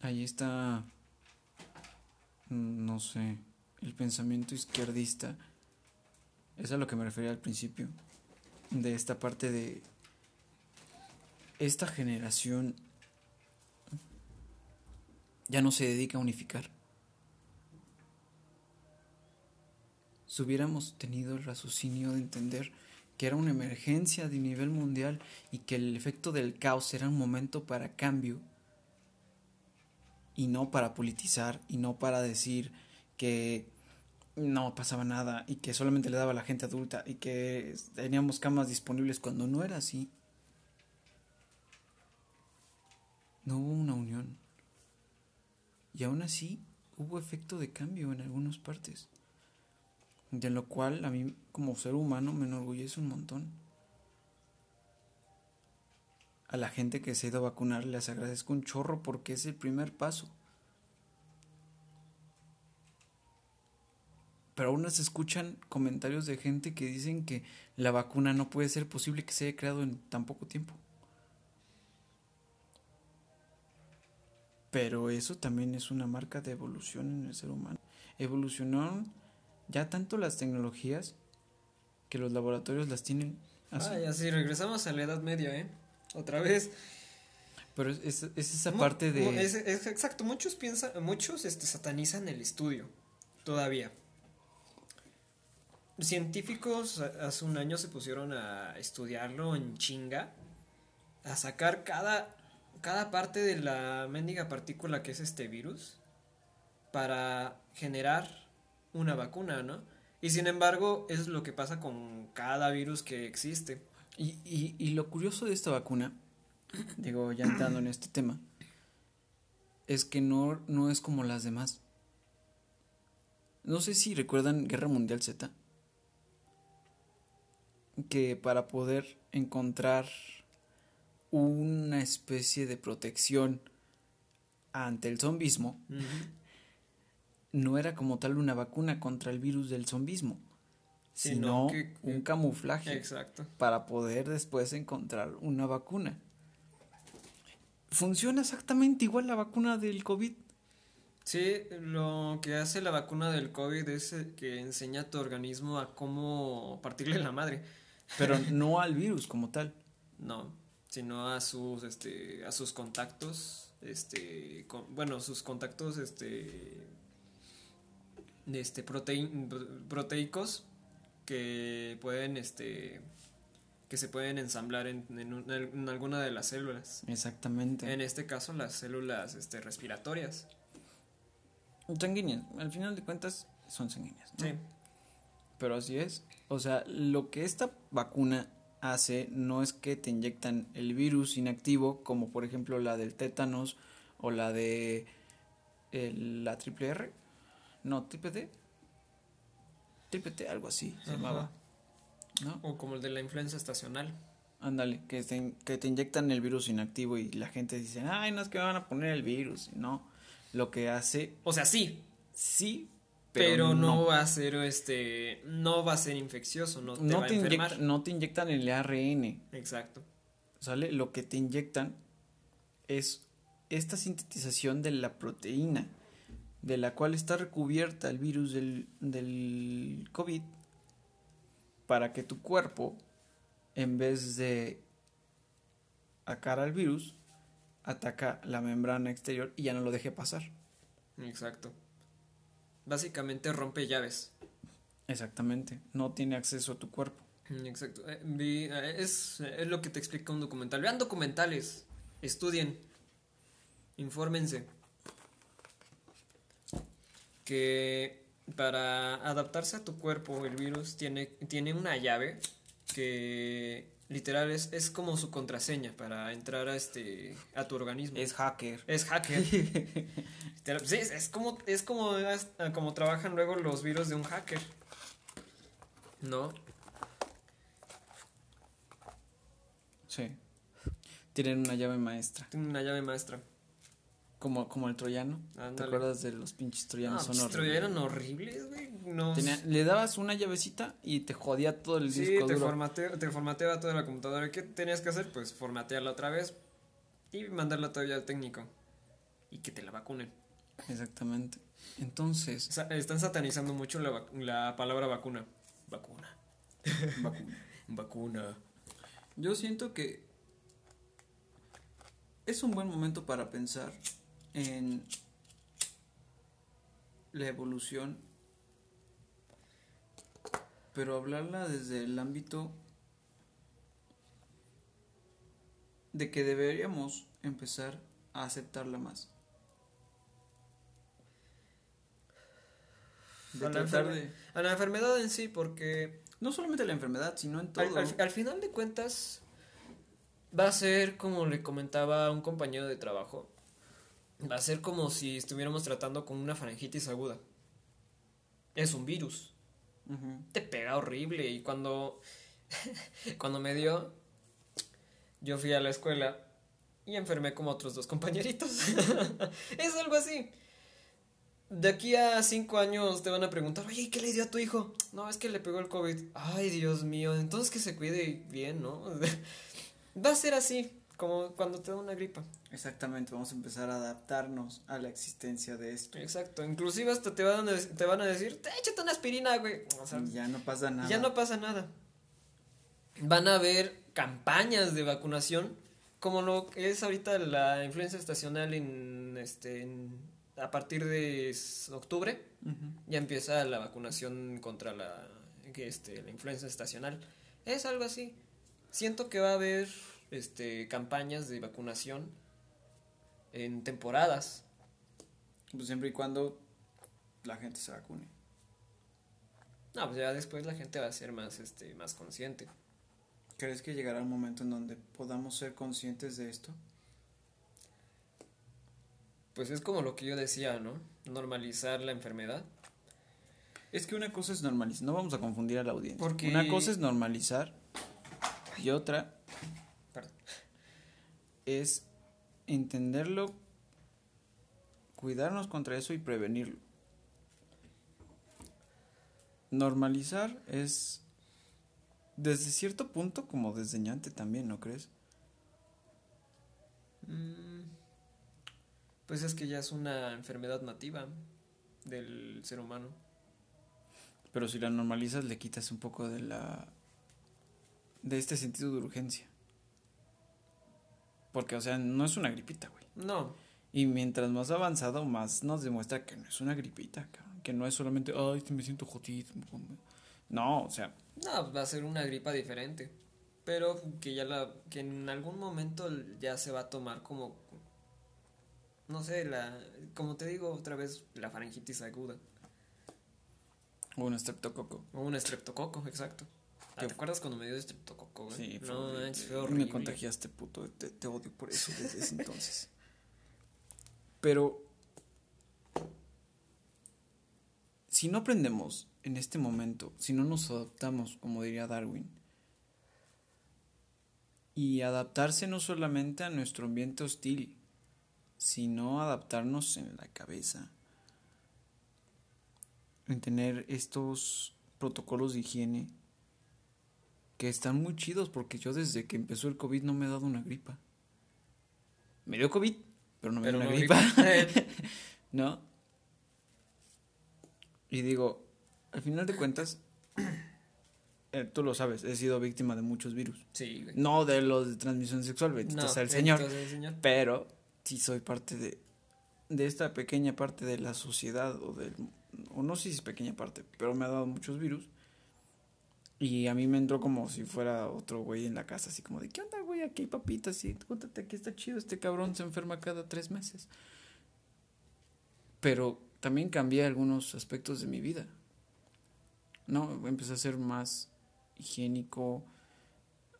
Ahí está, no sé, el pensamiento izquierdista. Es a lo que me refería al principio, de esta parte de esta generación ya no se dedica a unificar. Si hubiéramos tenido el raciocinio de entender que era una emergencia de nivel mundial y que el efecto del caos era un momento para cambio y no para politizar y no para decir que no pasaba nada y que solamente le daba a la gente adulta y que teníamos camas disponibles cuando no era así. No hubo una unión. Y aún así hubo efecto de cambio en algunas partes. De lo cual a mí como ser humano me enorgullece un montón. A la gente que se ha ido a vacunar les agradezco un chorro porque es el primer paso. Pero aún se escuchan comentarios de gente que dicen que la vacuna no puede ser posible que se haya creado en tan poco tiempo. Pero eso también es una marca de evolución en el ser humano. Evolucionaron ya tanto las tecnologías que los laboratorios las tienen así. Ah, ya sí, regresamos a la Edad Media, ¿eh? Otra vez. Pero es, esa parte de... Es, exacto, muchos piensan, muchos este, satanizan el estudio, todavía. Científicos hace un año se pusieron a estudiarlo en chinga, a sacar cada, cada parte de la mendiga partícula que es este virus para generar una vacuna, ¿no? Y sin embargo, es lo que pasa con cada virus que existe. Y, y, y lo curioso de esta vacuna, digo, ya entrando en este tema, es que no, no es como las demás. No sé si recuerdan Guerra Mundial Z, que para poder encontrar una especie de protección ante el zombismo, no era como tal una vacuna contra el virus del zombismo, sino, un camuflaje exacto. para poder después encontrar una vacuna. Funciona exactamente igual la vacuna del COVID. Sí, lo que hace la vacuna del COVID es eh, que enseña a tu organismo a cómo partirle la madre. Pero *laughs* no al virus como tal. No, sino a sus este a sus contactos, este bueno, sus contactos este este proteicos que pueden este que se pueden ensamblar en, en, alguna de las células. Exactamente. En este caso las células este, respiratorias. Sanguíneas, al final de cuentas son sanguíneas. Sí. Pero así es. O sea, lo que esta vacuna hace no es que te inyectan el virus inactivo, como por ejemplo la del tétanos o la de la triple R no, triple T. Triple T, algo así se llamaba. ¿No? O como el de la influenza estacional. Ándale, que te, que te inyectan el virus inactivo y la gente dice, ay, no es que me van a poner el virus. No, lo que hace... O sea, sí. Sí, pero, no. va a ser este no va a ser infeccioso no te no va te a enfermar. no te inyectan el ARN exacto sale lo que te inyectan es esta sintetización de la proteína de la cual está recubierta el virus del, del COVID, para que tu cuerpo, en vez de atacar al virus, ataca la membrana exterior y ya no lo deje pasar. Exacto. Básicamente rompe llaves. Exactamente. No tiene acceso a tu cuerpo. Exacto. Eh, eh, es, es, lo que te explica un documental. Vean documentales. Estudien. Infórmense que para adaptarse a tu cuerpo el virus tiene, tiene una llave que literal es, es como su contraseña para entrar a este a tu organismo. Es hacker. Es hacker. *laughs* sí, es como es como como trabajan luego los virus de un hacker. ¿No? Sí. Tienen una llave maestra. Tienen una llave maestra. Como, como el troyano. ¿Te acuerdas de los pinches troyanos? son horribles. eran horribles, güey. le dabas una llavecita y te jodía todo el disco te duro. te formateaba toda la computadora. ¿Qué tenías que hacer? Pues formatearla otra vez y mandarla todavía al técnico. Y que te la vacunen. Exactamente. Entonces... están satanizando mucho la, la palabra vacuna. Vacuna. vacuna. *laughs* vacuna. Yo siento que es un buen momento para pensar en la evolución, pero hablarla desde el ámbito de que deberíamos empezar a aceptarla más. a, la enfermedad en sí, porque... No solamente la enfermedad, sino en todo. al final de cuentas, va a ser como le comentaba a un compañero de trabajo va a ser como si estuviéramos tratando con una faringitis aguda. Es un virus. Te pega horrible y cuando *laughs* cuando me dio yo fui a la escuela y enfermé como otros dos compañeritos. *laughs* es algo así. de aquí a cinco años te van a preguntar, oye, ¿qué le dio a tu hijo? No, es que le pegó el COVID. Ay, Dios mío, entonces que se cuide bien, ¿no? *laughs* Va a ser así, como cuando te da una gripa. Exactamente, vamos a empezar a adaptarnos a la existencia de esto. Exacto, inclusive hasta te van a, te van a decir, échate una aspirina, güey. ya no pasa nada. Ya no pasa nada. Van a haber campañas de vacunación, como lo que es ahorita la influenza estacional en, este, a partir de octubre. Ya empieza la vacunación contra la, este, la influenza estacional. Es algo así. Siento que va a haber este, campañas de vacunación en temporadas. Pues siempre y cuando la gente se vacune. No, pues ya después la gente va a ser más, este, más consciente. ¿Crees que llegará un momento en donde podamos ser conscientes de esto? Pues es como lo que yo decía, ¿no? Normalizar la enfermedad. Es que una cosa es normalizar, no vamos a confundir a la audiencia. Porque... Una cosa es normalizar y otra es entenderlo, cuidarnos contra eso y prevenirlo. Normalizar es desde cierto punto como desdeñante también, ¿no crees? Mm, pues es que ya es una enfermedad nativa del ser humano. Pero si la normalizas le quitas un poco de la de este sentido de urgencia. Porque, o sea, no es una gripita, güey. No. Y mientras más avanzado, más nos demuestra que no es una gripita, cabrón. Que no es solamente, ay, me siento jodido. No, o sea. No, va a ser una gripa diferente. Pero que ya la. que en algún momento ya se va a tomar como. No sé, la. Como te digo otra vez, la faringitis aguda. O un estreptococo. O un estreptococo, exacto. ¿Te acuerdas cuando me dio estreptococo, güey? Sí, fue no, fue horrible. Me contagiaste, puto. Te, te odio por eso desde ese entonces. Pero. Si no aprendemos en este momento, si no nos adaptamos, como diría Darwin, y adaptarse no solamente a nuestro ambiente hostil, sino adaptarnos en la cabeza, en tener estos protocolos de higiene, que están muy chidos porque yo desde que empezó el COVID no me he dado una gripa. Me dio COVID, pero no me dio una gripa. *laughs* ¿No? Y digo, al final de cuentas, eh, tú lo sabes, he sido víctima de muchos virus. Sí, güey. No de los de transmisión sexual, bendito no, sea el señor, señor. Pero sí soy parte de, de esta pequeña parte de la sociedad, o del, o no sé si es pequeña parte, pero me ha dado muchos virus. Y a mí me entró como si fuera otro güey en la casa, así como de, ¿qué onda, güey? Aquí hay papitas, sí, cuéntate, aquí está chido, este cabrón se enferma cada tres meses. Pero también cambié algunos aspectos de mi vida. No, empecé a ser más higiénico,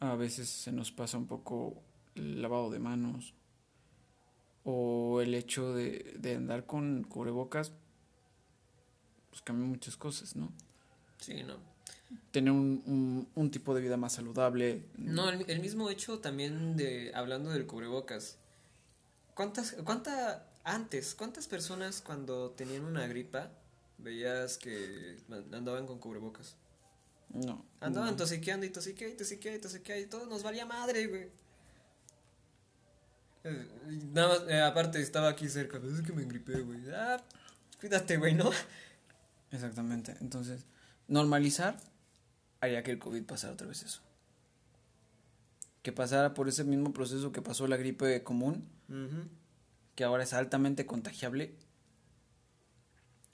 a veces se nos pasa un poco el lavado de manos, o el hecho de, de andar con cubrebocas, pues cambió muchas cosas, ¿no? Sí, no tener un, un, tipo de vida más saludable. No, el, mismo hecho también de, hablando del cubrebocas, ¿cuántas, cuánta, antes, cuántas personas cuando tenían una gripa veías que andaban con cubrebocas? No. Andaban no. tosiqueando y tosiqueando y tosiqueando y tosiqueando y todo nos valía madre, güey. Eh, nada más, eh, aparte estaba aquí cerca, es que me engripé, güey. Ah, cuídate, güey, ¿no? Exactamente, entonces, normalizar haría que el COVID pasara otra vez eso. Que pasara por ese mismo proceso que pasó la gripe común, que ahora es altamente contagiable.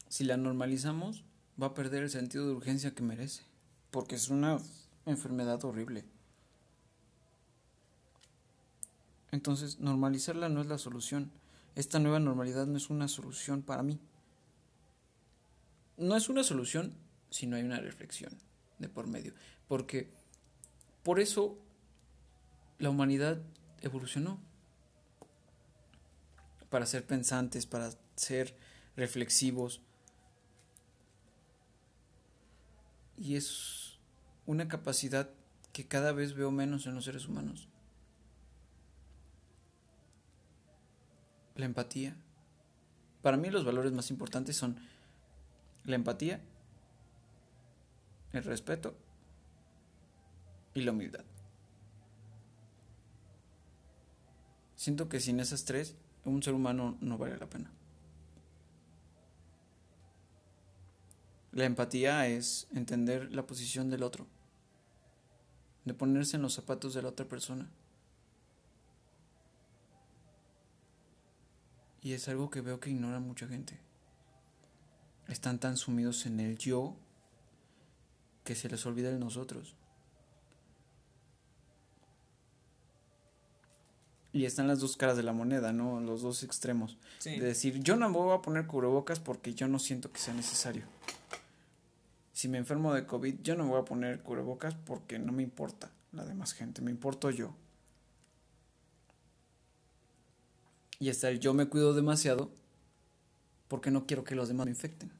Si la normalizamos, va a perder el sentido de urgencia que merece, porque es una enfermedad horrible. Entonces, normalizarla no es la solución. Esta nueva normalidad no es una solución para mí. No es una solución si no hay una reflexión de por medio. Porque por eso la humanidad evolucionó. Para ser pensantes, para ser reflexivos. Y es una capacidad que cada vez veo menos en los seres humanos. La empatía, Para mí los valores más importantes son la empatía, el respeto y la humildad. Siento que sin esas tres, un ser humano no vale la pena. La empatía es entender la posición del otro, de ponerse en los zapatos de la otra persona. Y es algo que veo que ignora mucha gente. Están tan sumidos en el yo que se les olvida el nosotros. Y están las dos caras de la moneda, ¿no? Los dos extremos. De decir, yo no me voy a poner cubrebocas porque yo no siento que sea necesario. Si me enfermo de COVID, yo no me voy a poner cubrebocas porque no me importa la demás gente, me importo yo. Y está el yo me cuido demasiado porque no quiero que los demás me infecten.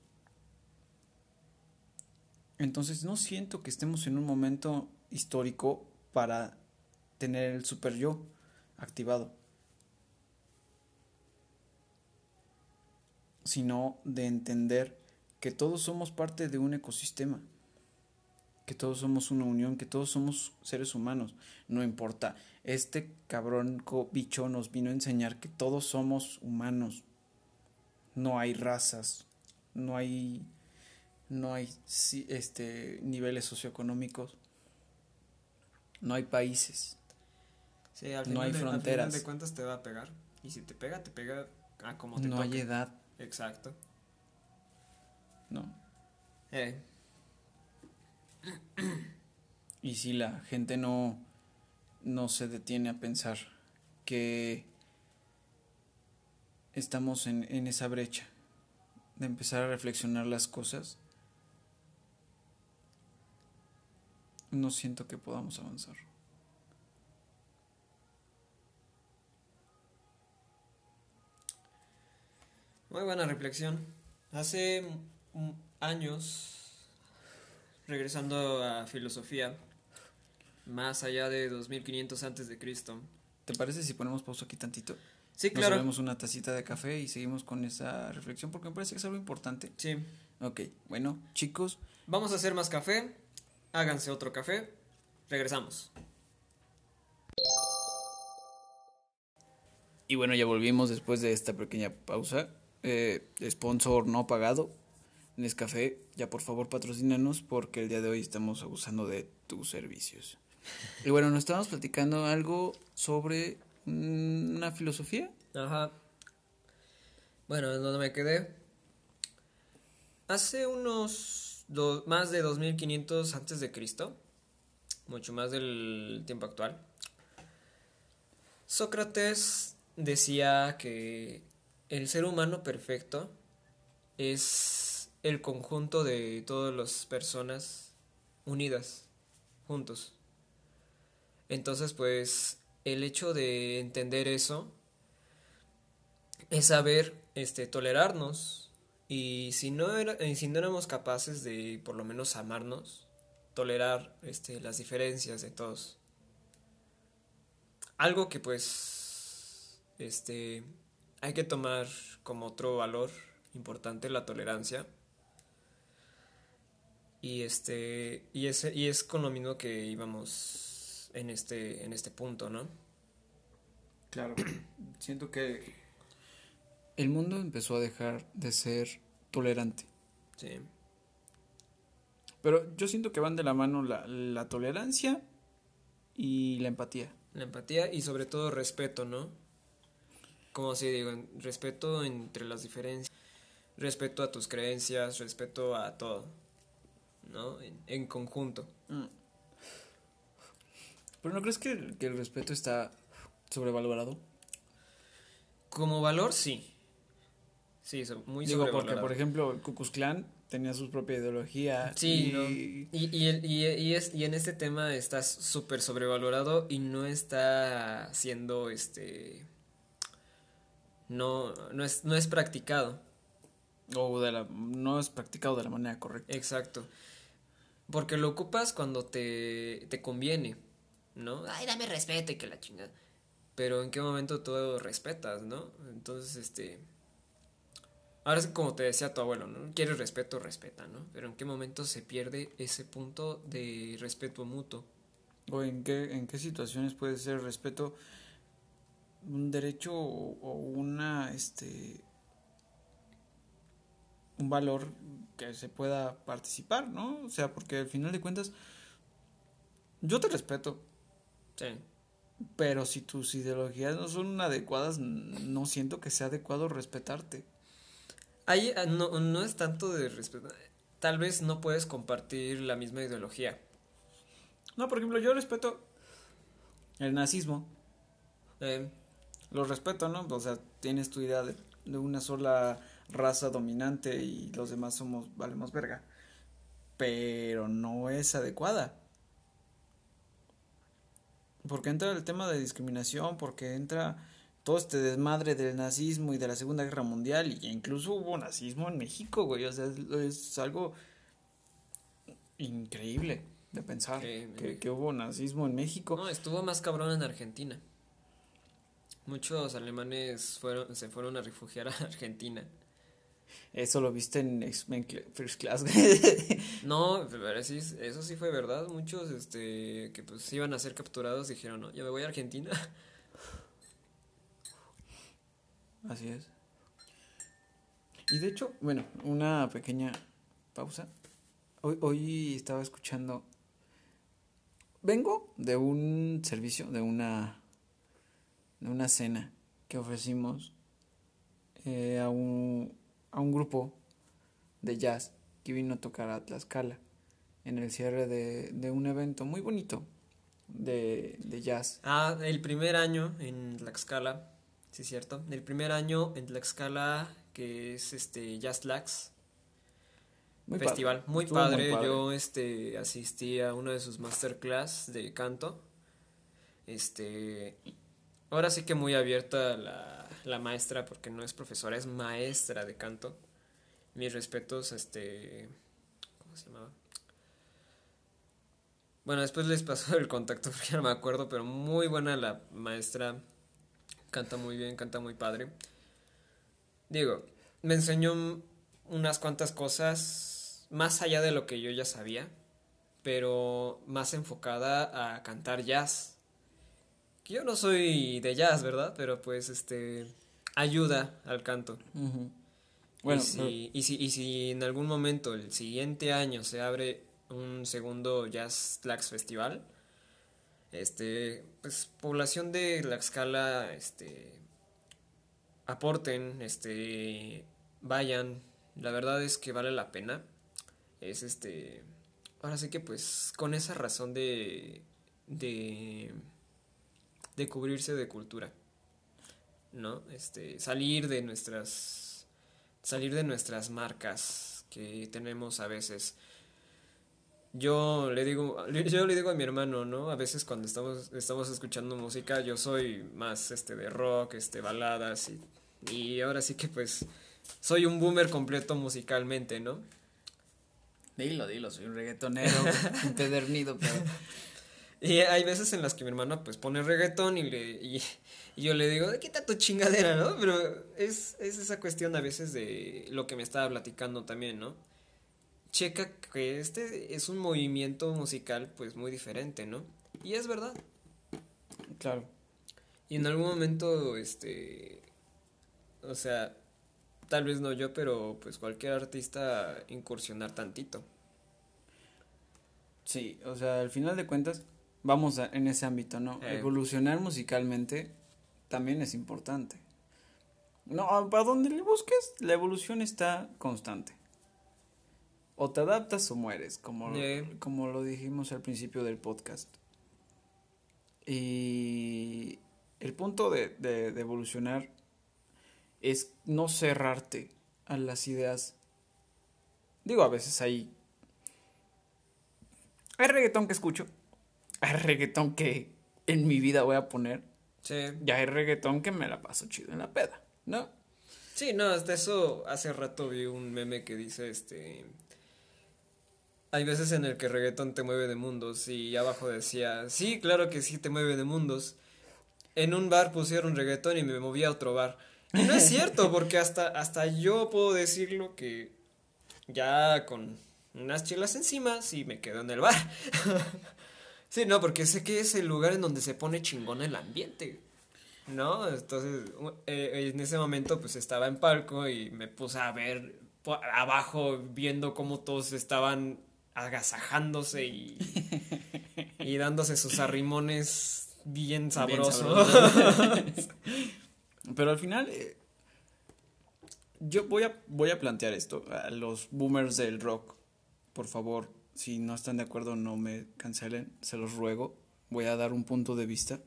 Entonces no siento que estemos en un momento histórico para tener el super yo activado, sino de entender que todos somos parte de un ecosistema, que todos somos una unión, que todos somos seres humanos, no importa. Este cabrón bicho nos vino a enseñar que todos somos humanos, no hay razas, no hay no hay este, niveles socioeconómicos, no hay países, no hay fronteras. Al final de cuentas te va a pegar. Y si te pega, te pega a como te No hay edad. Exacto. No. Eh. Y si la gente no, no se detiene a pensar que estamos en, en esa brecha de empezar a reflexionar las cosas, no siento que podamos avanzar. Muy buena reflexión. Hace años, regresando a filosofía, más allá de 2500 antes de Cristo. ¿Te parece si ponemos pausa aquí tantito? Sí, claro. Nos una tacita de café y seguimos con esa reflexión porque me parece que es algo importante. Sí. Ok, bueno, chicos. Vamos a hacer más café háganse otro café, regresamos. Y bueno, ya volvimos después de esta pequeña pausa. Eh, sponsor no pagado, Nescafé, ya por favor patrocínanos porque el día de hoy estamos abusando de tus servicios. Y bueno, nos estábamos platicando algo sobre una filosofía. Ajá. Bueno, en donde me quedé. Hace unos más de 2500 antes de Cristo, mucho más del tiempo actual. Sócrates decía que el ser humano perfecto es el conjunto de todas las personas unidas, juntos. Entonces, pues, el hecho de entender eso es saber este, tolerarnos, y si no, era, si no éramos capaces de por lo menos amarnos, tolerar este, las diferencias de todos. Algo que pues este, hay que tomar como otro valor importante la tolerancia. Y este y ese y es con lo mismo que íbamos en este en este punto, ¿no? Claro. *clears throat* Siento que el mundo empezó a dejar de ser tolerante. Sí. Pero yo siento que van de la mano la, tolerancia y la empatía. La empatía y sobre todo respeto, ¿no? Como si digo, respeto entre las diferencias, respeto a tus creencias, respeto a todo, ¿no? En, conjunto. Mm. ¿Pero no crees que, que el respeto está sobrevalorado? Como valor, sí. Sí, muy Digo, porque por ejemplo, el Ku Klux tenía su propia ideología. Sí, y... Y, y, es, y en este tema está súper sobrevalorado y no está siendo, este... No, no, es, no es practicado. O de la, no es practicado de la manera correcta. Exacto. Porque lo ocupas cuando te, te conviene, ¿no? Ay, dame respeto y que la chingada. Pero en qué momento tú respetas, ¿no? Entonces, este Ahora es como te decía tu abuelo, ¿no? Quieres respeto, respeta, ¿no? Pero ¿en qué momento se pierde ese punto de respeto mutuo? ¿O en qué, en qué situaciones puede ser respeto un derecho o una, este, un valor que se pueda participar, ¿no? O sea, porque al final de cuentas, yo te respeto. Sí. Pero si tus ideologías no son adecuadas, no siento que sea adecuado respetarte. Ahí ah, no, no es tanto de respeto. Tal vez no puedes compartir la misma ideología. No, por ejemplo, yo respeto el nazismo. Eh. Lo respeto, ¿no? O sea, tienes tu idea de, de una sola raza dominante y los demás somos, valemos verga. Pero no es adecuada. Porque entra el tema de discriminación, porque entra todo este desmadre del nazismo y de la Segunda Guerra Mundial, y incluso hubo nazismo en México, güey, o sea, es, algo increíble de pensar que, que, hubo nazismo en México. No, estuvo más cabrón en Argentina. Muchos alemanes fueron, se fueron a refugiar a *laughs* Argentina. Eso lo viste en X-Men First Class. *laughs* no, pero eso sí fue verdad. Muchos este, que pues iban a ser capturados dijeron, no, yo me voy a Argentina. Así es. Y de hecho, bueno, una pequeña pausa. Hoy, hoy estaba escuchando. Vengo de un servicio, de una, de una cena que ofrecimos eh, a un, a un grupo de jazz que vino a tocar a Tlaxcala en el cierre de, de un evento muy bonito de, de, jazz. Ah, el primer año en Tlaxcala, sí, cierto. El primer año en Tlaxcala, que es este Jazz Lax. Muy festival muy padre. Yo este asistí a uno de sus masterclass de canto. Este ahora sí que muy abierta la la maestra, porque no es profesora, es maestra de canto. Mis respetos, este... ¿Cómo se llamaba? Bueno, después les paso *laughs* el contacto porque no me acuerdo, pero muy buena la maestra. Canta muy bien, canta muy padre. Digo, me enseñó unas cuantas cosas más allá de lo que yo ya sabía, pero más enfocada a cantar jazz yo no soy de jazz, ¿verdad? Pero pues este ayuda al canto. Bueno, y si, y, si, y si en algún momento el siguiente año se abre un segundo Jazz Lax Festival, este, pues población de la escala, este, aporten, este, vayan, la verdad es que vale la pena, es este, ahora sí que pues con esa razón de, de de cubrirse de cultura. ¿No? Este, salir de nuestras salir de nuestras marcas que tenemos a veces. Yo le digo yo le digo a mi hermano, ¿no? A veces cuando estamos estamos escuchando música, yo soy más este de rock, este baladas y y ahora sí que pues soy un boomer completo musicalmente, ¿no? Dilo, dilo, soy un reggaetonero *laughs* empedernido, pero y hay veces en las que mi hermano pues pone reggaetón y, le, y, yo le digo, quita tu chingadera, ¿no? Pero es, es esa cuestión a veces de lo que me estaba platicando también, ¿no? Checa que este es un movimiento musical pues muy diferente, ¿no? Y es verdad. Claro. Y en algún momento, este, o sea, tal vez no yo, pero pues cualquier artista incursionar tantito. Sí, o sea, al final de cuentas, vamos en ese ámbito, ¿no? Eh. Evolucionar musicalmente también es importante. No, para donde le busques, la evolución está constante. O te adaptas o mueres, como, como lo dijimos al principio del podcast. Y el punto de, de, de evolucionar es no cerrarte a las ideas. Digo, a veces hay... Hay reggaetón que escucho hay reggaetón que en mi vida voy a poner. Sí. Ya hay reggaetón que me la paso chido en la peda, ¿no? Sí, no, hasta eso hace rato vi un meme que dice este. Hay veces en el que reggaetón te mueve de mundos y abajo decía, sí, claro que sí te mueve de mundos. En un bar pusieron reggaetón y me moví a otro bar. No es cierto, *laughs* porque hasta, hasta yo puedo decirlo que ya con unas chelas encima, sí me quedo en el bar. *laughs* sí, no, porque sé que es el lugar en donde se pone chingón el ambiente. ¿No? Entonces, eh, en ese momento, pues estaba en palco y me puse a ver abajo, viendo cómo todos estaban agasajándose y, *laughs* y dándose sus arrimones bien sabrosos. *laughs* Pero al final, eh, yo voy a, voy a plantear esto a los boomers del rock. Por favor, si no están de acuerdo, no me cancelen, se los ruego. Voy a dar un punto de vista.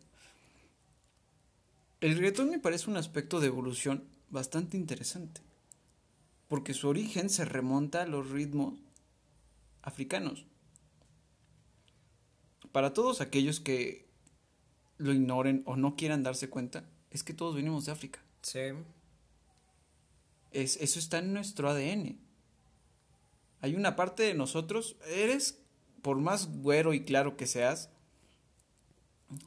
El reggaetón me parece un aspecto de evolución bastante interesante, porque su origen se remonta a los ritmos africanos. Para todos aquellos que lo ignoren o no quieran darse cuenta, es que todos venimos de África. Sí. Es, eso está en nuestro ADN. Hay una parte de nosotros, eres, por más güero y claro que seas,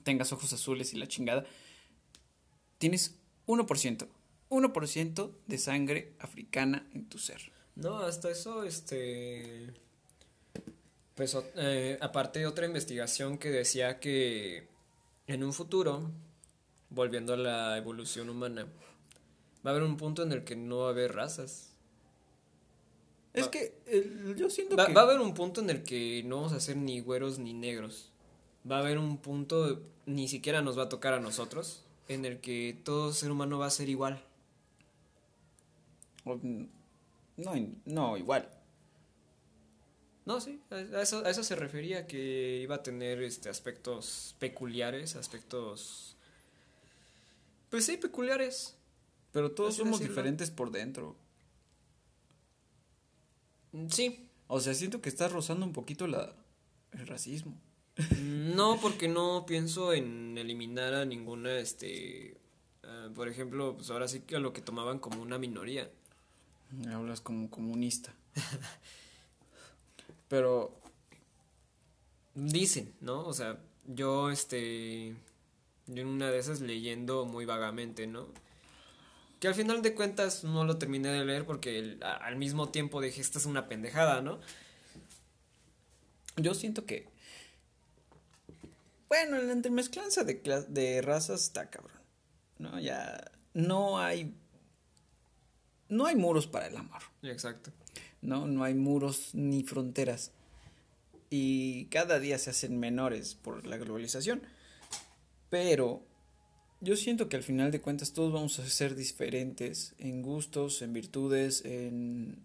tengas ojos azules y la chingada, tienes 1%, 1% de sangre africana en tu ser. No, hasta eso, este... Pues eh, aparte de otra investigación que decía que en un futuro, volviendo a la evolución humana, va a haber un punto en el que no va a haber razas. Es que yo siento va, que... Va a haber un punto en el que no vamos a ser ni güeros ni negros. Va a haber un punto, ni siquiera nos va a tocar a nosotros, en el que todo ser humano va a ser igual. No, no igual. No, sí, a eso, a eso se refería, que iba a tener este aspectos peculiares, aspectos... Pues sí, peculiares. Pero todos somos diferentes por dentro. Mm, sí. O sea, siento que estás rozando un poquito la, el racismo. Mm, no, porque no pienso en eliminar a ninguna, este... Uh, por ejemplo, pues ahora sí que a lo que tomaban como una minoría. Hablas como comunista. *laughs* Pero dicen, ¿no? O sea, yo este yo en una de esas leyendo muy vagamente, ¿no? Que al final de cuentas no lo terminé de leer porque al mismo tiempo dije, esta es una pendejada, ¿no? Yo siento que bueno, la entremezclanza de, de razas está cabrón. ¿No? Ya no hay no hay muros para el amor. Exacto. ¿No? No hay muros ni fronteras. Y cada día se hacen menores por la globalización. Pero yo siento que al final de cuentas todos vamos a ser diferentes en gustos, en virtudes, en,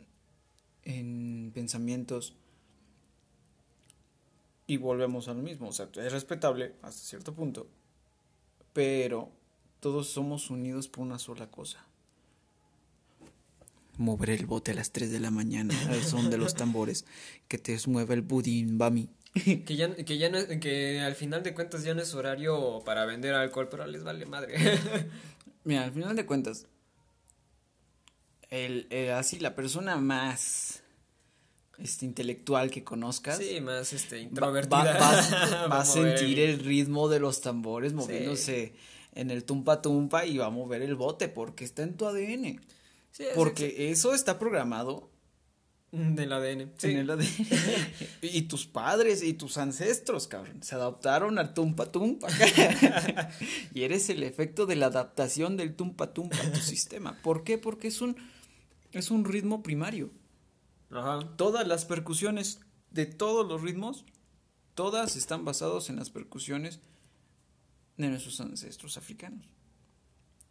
en pensamientos. Y volvemos a lo mismo. O sea, es respetable hasta cierto punto. Pero todos somos unidos por una sola cosa mover el bote a las 3 de la mañana al son de los tambores, que te mueva el budín, bami. *laughs* Que ya, que ya no que al final de cuentas ya no es horario para vender alcohol, pero les vale madre. *laughs* Mira, al final de cuentas, el, así la persona más este intelectual que conozcas. Sí, más este introvertida. Va, *laughs* a sentir el... ritmo de los tambores moviéndose en el tumpa tumpa y va a mover el bote porque está en tu ADN. Porque eso está programado. Del ADN. Sí. En el ADN. *laughs* y tus padres y tus ancestros, cabrón, se adaptaron al tumpa tumpa. *laughs* y eres el efecto de la adaptación del tumpa tumpa a tu sistema. ¿Por qué? Porque es un, es un ritmo primario. Ajá. Todas las percusiones de todos los ritmos, todas están basadas en las percusiones de nuestros ancestros africanos.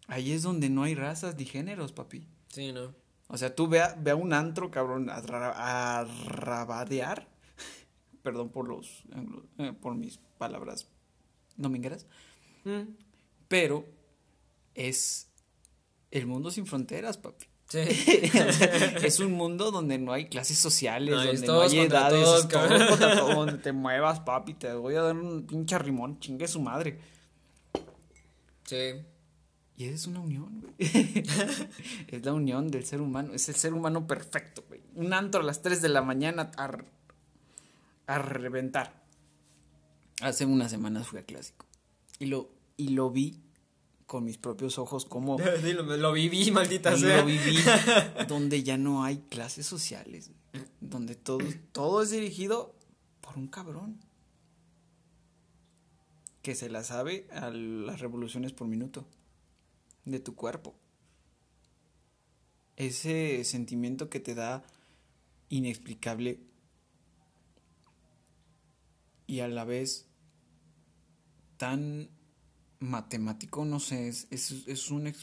Ahí es donde no hay razas ni géneros, papi. Sí, no. O sea, tú ve a, un antro, cabrón, a, rabadear. *laughs* Perdón por los eh, por mis palabras domingueras. Mm. Pero es el mundo sin fronteras, papi. Sí. *laughs* *laughs* es un mundo donde no hay clases sociales, donde no hay edades, todos, todo donde te muevas, papi, te voy a dar un pinche rimón, chingue su madre. Sí. Y es una unión, güey. *laughs* es la unión del ser humano. Es el ser humano perfecto, güey. Un antro a las 3 de la mañana a, a reventar. Hace unas semanas fui a Clásico. Y lo, y lo vi con mis propios ojos cómo *laughs* Dilo, lo viví, maldita sea. lo viví, *laughs* donde ya no hay clases sociales, donde todo, todo es dirigido por un cabrón que se la sabe a las revoluciones por minuto de tu cuerpo. Ese sentimiento que te da inexplicable y a la vez tan matemático, no sé, es, es, un...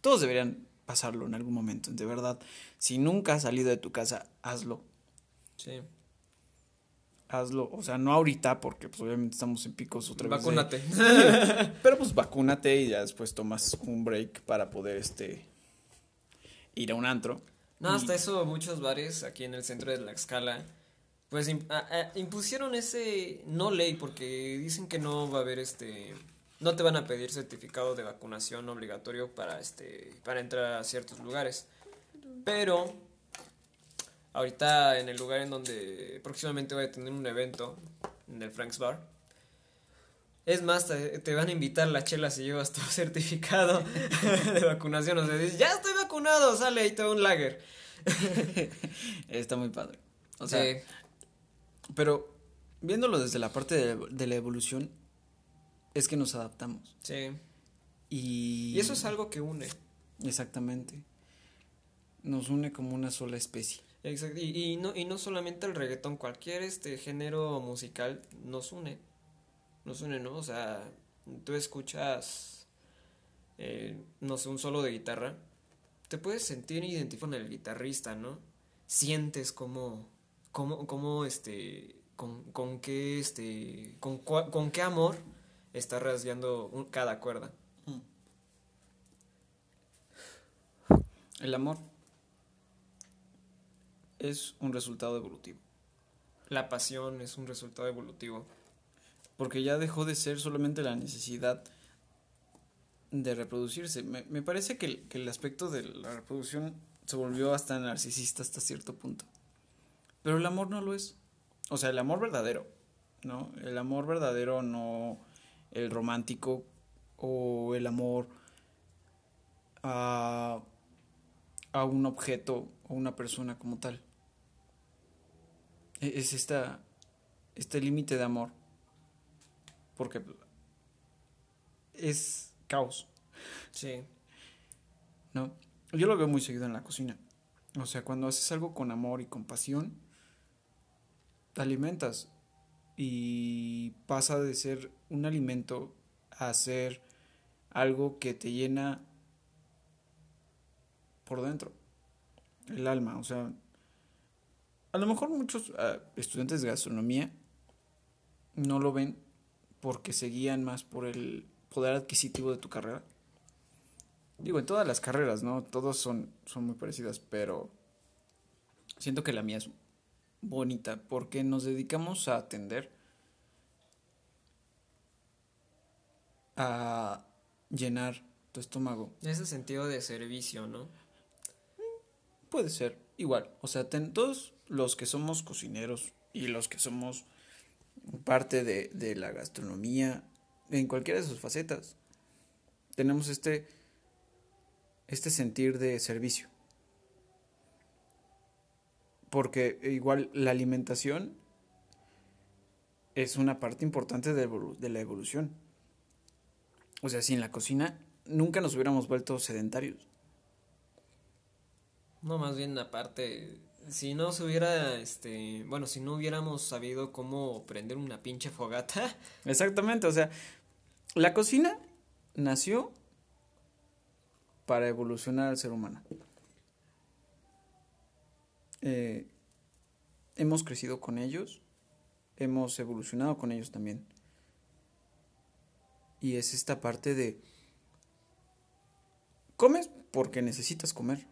Todos deberían pasarlo en algún momento, de verdad. Si nunca has salido de tu casa, hazlo. Sí. Hazlo, o sea, no ahorita porque pues obviamente estamos en picos otra vez. Vacúnate. *laughs* Pero pues vacúnate y ya después tomas un break para poder este ir a un antro. No, hasta eso muchos bares aquí en el centro de la escala pues impusieron ese no ley porque dicen que no va a haber este no te van a pedir certificado de vacunación obligatorio para este para entrar a ciertos lugares. Pero ahorita en el lugar en donde próximamente voy a tener un evento en el Frank's Bar es más, te, van a invitar la chela si llevas tu *laughs* certificado de vacunación. O sea, dices, ya estoy vacunado, sale y te un lager. *laughs* Está muy padre. O sea, pero viéndolo desde la parte de, la evolución, es que nos adaptamos. Sí. Y... y eso es algo que une. Exactamente. Nos une como una sola especie. Exacto. Y, y, no, y no solamente el reggaetón, cualquier este género musical nos une. Nos une, ¿no? O sea, tú escuchas, eh, no sé, un solo de guitarra, te puedes sentir identificado con el guitarrista, ¿no? Sientes como cómo, cómo este, con, con qué, este, con, con qué amor está rasgando cada cuerda. Mm. El amor es un resultado evolutivo. La pasión es un resultado evolutivo. Porque ya dejó de ser solamente la necesidad de reproducirse. Me, me parece que que el aspecto de la reproducción se volvió hasta narcisista hasta cierto punto. Pero el amor no lo es. O sea, el amor verdadero, ¿no? El amor verdadero, no el romántico o el amor a, a un objeto o una persona como tal. Es esta, este límite de amor. Porque es caos. Sí. ¿No? Yo lo veo muy seguido en la cocina. O sea, cuando haces algo con amor y con pasión, te alimentas y pasa de ser un alimento a ser algo que te llena por dentro, el alma, o sea, a lo mejor muchos ah, estudiantes de gastronomía no lo ven porque se guían más por el poder adquisitivo de tu carrera. Digo, en todas las carreras, ¿no? Todos son, son muy parecidas, pero siento que la mía es bonita porque nos dedicamos a atender a llenar tu estómago. Ese sentido de servicio, ¿no? Puede ser, igual. O sea, todos los que somos cocineros y los que somos parte de, de la gastronomía, en cualquiera de sus facetas, tenemos este, este sentir de servicio porque igual la alimentación es una parte importante de, la evolución. O sea, sin la cocina nunca nos hubiéramos vuelto sedentarios. No, más bien aparte, si no se hubiera, este, bueno, si no hubiéramos sabido cómo prender una pinche fogata. *laughs* Exactamente, o sea, la cocina nació para evolucionar al ser humano. Eh, hemos crecido con ellos, hemos evolucionado con ellos también. Y es esta parte de, comes porque necesitas comer,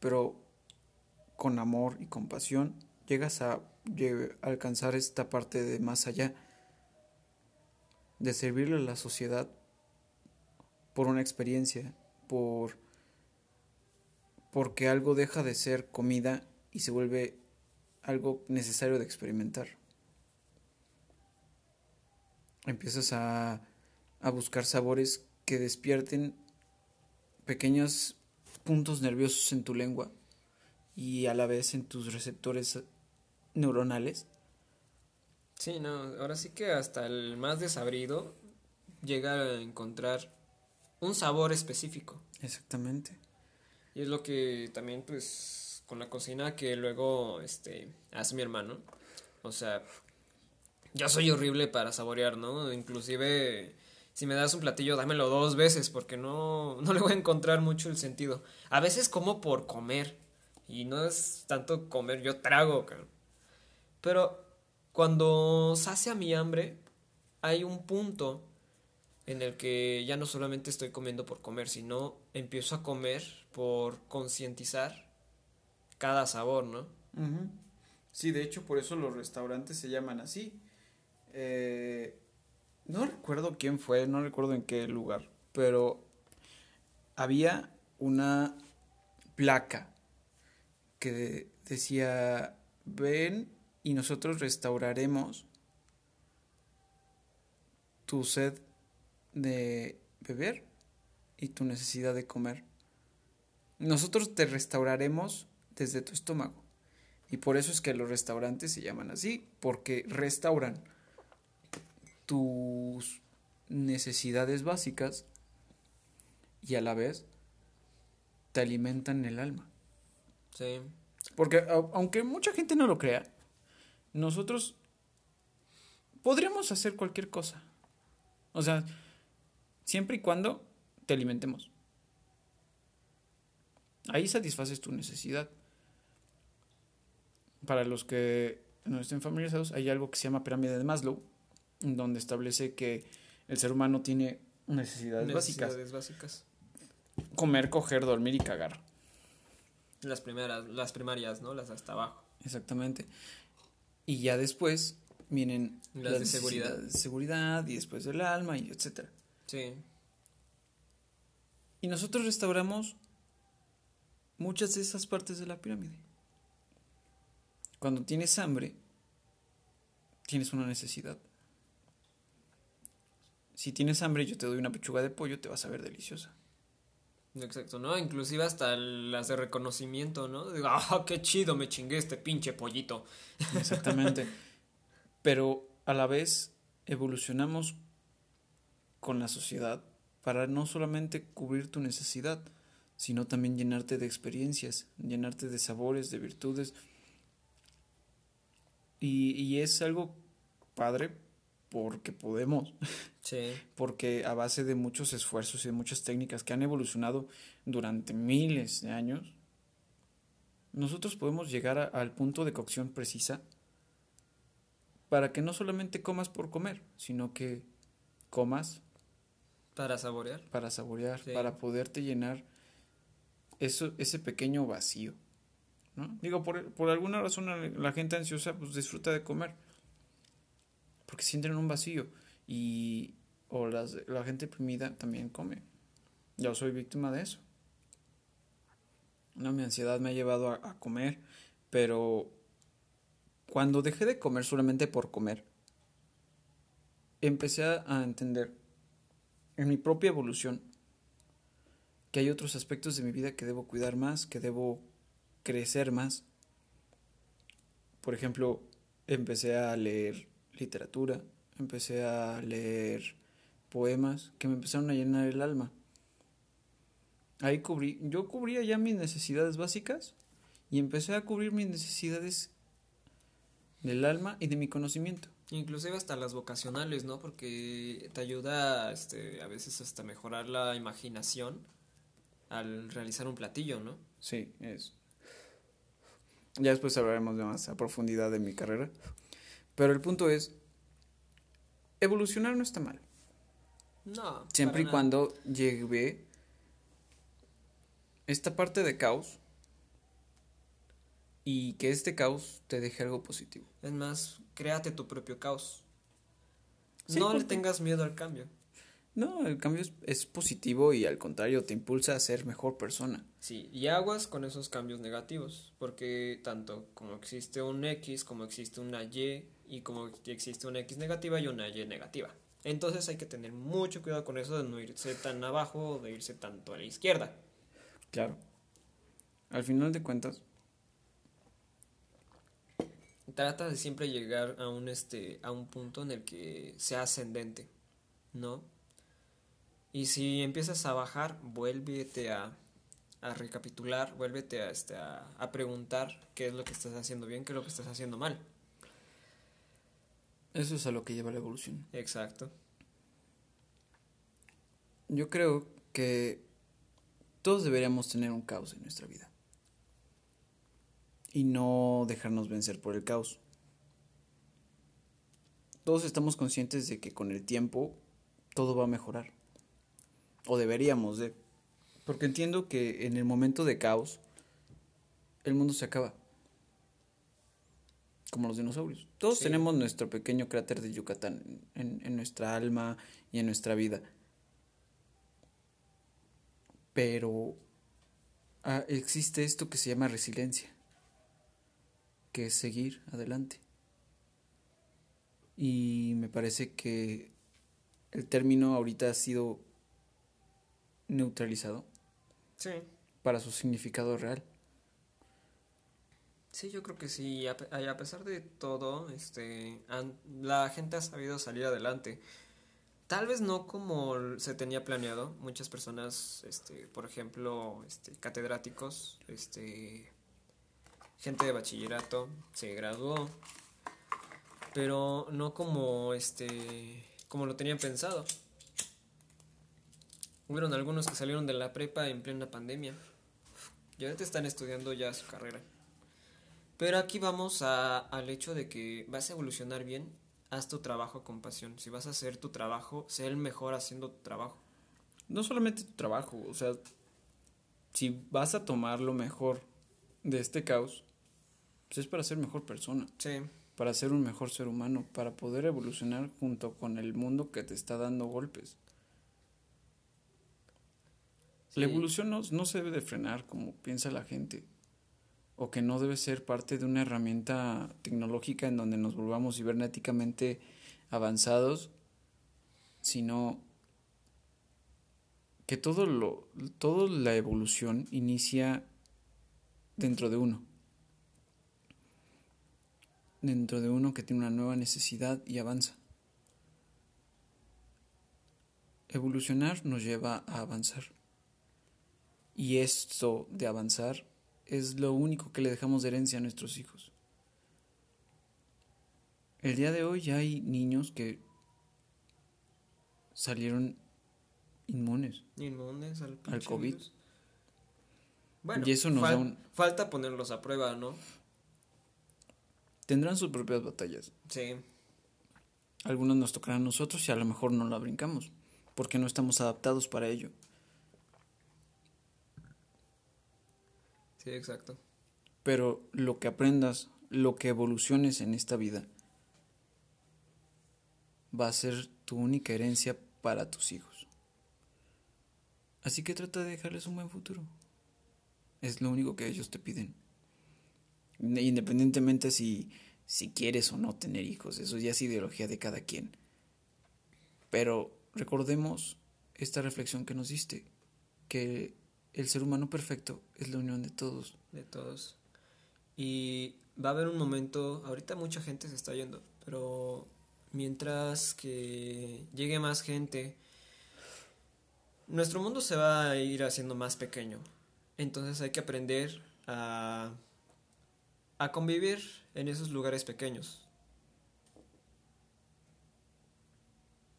pero con amor y compasión llegas a, alcanzar esta parte de más allá, de servirle a la sociedad por una experiencia, por porque algo deja de ser comida y se vuelve algo necesario de experimentar. Empiezas a, a buscar sabores que despierten pequeños puntos nerviosos en tu lengua y a la vez en tus receptores neuronales. Sí, no, ahora sí que hasta el más desabrido llega a encontrar un sabor específico. Exactamente. Y es lo que también, pues, con la cocina que luego, este, hace mi hermano. O sea, yo soy horrible para saborear, ¿no? Inclusive, si me das un platillo, dámelo dos veces, porque no, no le voy a encontrar mucho el sentido. A veces como por comer, y no es tanto comer, yo trago, cabrón. Pero cuando sacia mi hambre, hay un punto en el que ya no solamente estoy comiendo por comer, sino empiezo a comer por concientizar cada sabor, ¿no? Sí, de hecho por eso los restaurantes se llaman así. Eh, no recuerdo quién fue, no recuerdo en qué lugar, pero había una placa que decía, ven y nosotros restauraremos tu sed de beber y tu necesidad de comer. Nosotros te restauraremos desde tu estómago. Y por eso es que los restaurantes se llaman así, porque restauran tus necesidades básicas y a la vez te alimentan el alma. Sí. Porque aunque mucha gente no lo crea, nosotros podríamos hacer cualquier cosa. O sea, siempre y cuando te alimentemos. Ahí satisfaces tu necesidad. Para los que no estén familiarizados, hay algo que se llama pirámide de Maslow, donde establece que el ser humano tiene necesidades, necesidades básicas. Comer, coger, dormir y cagar. Las primeras, las primarias, ¿no? Las hasta abajo. Exactamente. Y ya después vienen las, de seguridad. De seguridad y después del alma y etcétera. Sí. Y nosotros restauramos muchas de esas partes de la pirámide. Cuando tienes hambre, tienes una necesidad. Si tienes hambre yo te doy una pechuga de pollo, te vas a ver deliciosa. Exacto, ¿no? Inclusive hasta las de reconocimiento, ¿no? Digo, *laughs* ah, qué chido, me chingué este pinche pollito. *laughs* Exactamente. Pero a la vez evolucionamos con la sociedad para no solamente cubrir tu necesidad, sino también llenarte de experiencias, llenarte de sabores, de virtudes. Y, y es algo padre porque podemos. Sí. *laughs* Porque a base de muchos esfuerzos y de muchas técnicas que han evolucionado durante miles de años, nosotros podemos llegar al punto de cocción precisa para que no solamente comas por comer, sino que comas para saborear. Para saborear, para poderte llenar eso, ese pequeño vacío. ¿no? Digo, por, por alguna razón la gente ansiosa pues disfruta de comer porque sienten un vacío y o la gente deprimida también come. Yo soy víctima de eso. No, mi ansiedad me ha llevado a, comer, pero cuando dejé de comer solamente por comer, empecé a entender en mi propia evolución que hay otros aspectos de mi vida que debo cuidar más, que debo crecer más. Por ejemplo, empecé a leer literatura, empecé a leer poemas que me empezaron a llenar el alma. Ahí cubrí, yo cubría ya mis necesidades básicas y empecé a cubrir mis necesidades del alma y de mi conocimiento. Inclusive hasta las vocacionales, ¿no? Porque te ayuda este, a veces hasta mejorar la imaginación al realizar un platillo, ¿no? Sí, es. Ya después hablaremos de más a profundidad de mi carrera. Pero el punto es, evolucionar no está mal. No. Siempre y cuando llegue esta parte de caos y que este caos te deje algo positivo. Es más, créate tu propio caos. no le tengas miedo al cambio. No, el cambio es, positivo y al contrario te impulsa a ser mejor persona. Sí, y aguas con esos cambios negativos, porque tanto como existe un X, como existe una Y, y como existe una X negativa y una Y negativa. Entonces hay que tener mucho cuidado con eso de no irse tan abajo o de irse tanto a la izquierda. Claro. Al final de cuentas, trata de siempre llegar a un este a un punto en el que sea ascendente, ¿no? Y si empiezas a bajar, vuélvete a, a recapitular, vuélvete a, este, a, a preguntar qué es lo que estás haciendo bien, qué es lo que estás haciendo mal. Eso es a lo que lleva la evolución. Exacto. Yo creo que todos deberíamos tener un caos en nuestra vida. Y no dejarnos vencer por el caos. Todos estamos conscientes de que con el tiempo todo va a mejorar. O deberíamos de. Porque entiendo que en el momento de caos, el mundo se acaba. Como los dinosaurios. Todos Sí. tenemos nuestro pequeño cráter de Yucatán en, en nuestra alma y en nuestra vida. Pero ah, existe esto que se llama resiliencia, que es seguir adelante. Y me parece que el término ahorita ha sido neutralizado Sí. para su significado real. Sí, yo creo que sí. A, pesar de todo, este, la gente ha sabido salir adelante. Tal vez no como se tenía planeado. Muchas personas, este, por ejemplo, este, catedráticos, este, gente de bachillerato, se graduó, pero no como, este, como lo tenían pensado. Hubieron algunos que salieron de la prepa en plena pandemia y ahorita están estudiando ya su carrera. Pero aquí vamos a- al hecho de que vas a evolucionar bien, haz tu trabajo con pasión. Si vas a hacer tu trabajo, sé el mejor haciendo tu trabajo. No solamente tu trabajo, o sea, si vas a tomar lo mejor de este caos, pues es para ser mejor persona, Sí, para ser un mejor ser humano, para poder evolucionar junto con el mundo que te está dando golpes. La evolución no, no se debe de frenar como piensa la gente, o que no debe ser parte de una herramienta tecnológica en donde nos volvamos cibernéticamente avanzados, sino que todo lo, toda la evolución inicia dentro de uno. Dentro de uno que tiene una nueva necesidad y avanza. Evolucionar nos lleva a avanzar. Y esto de avanzar es lo único que le dejamos de herencia a nuestros hijos. El día de hoy ya hay niños que salieron inmunes. inmunes al, COVID. virus. Bueno, Y eso nos fal- da un- falta ponerlos a prueba, ¿no? Tendrán sus propias batallas. Sí, Algunas nos tocarán a nosotros y a lo mejor no la brincamos, porque no estamos adaptados para ello. Sí, exacto. Pero lo que aprendas, lo que evoluciones en esta vida, va a ser tu única herencia para tus hijos. Así que trata de dejarles un buen futuro. Es lo único que ellos te piden. Independientemente si, si quieres o no tener hijos, eso ya es ideología de cada quien. Pero recordemos esta reflexión que nos diste, que el ser humano perfecto es la unión de todos. de todos. Y va a haber un momento, ahorita mucha gente se está yendo, pero mientras que llegue más gente, nuestro mundo se va a ir haciendo más pequeño. Entonces hay que aprender a, a convivir en esos lugares pequeños.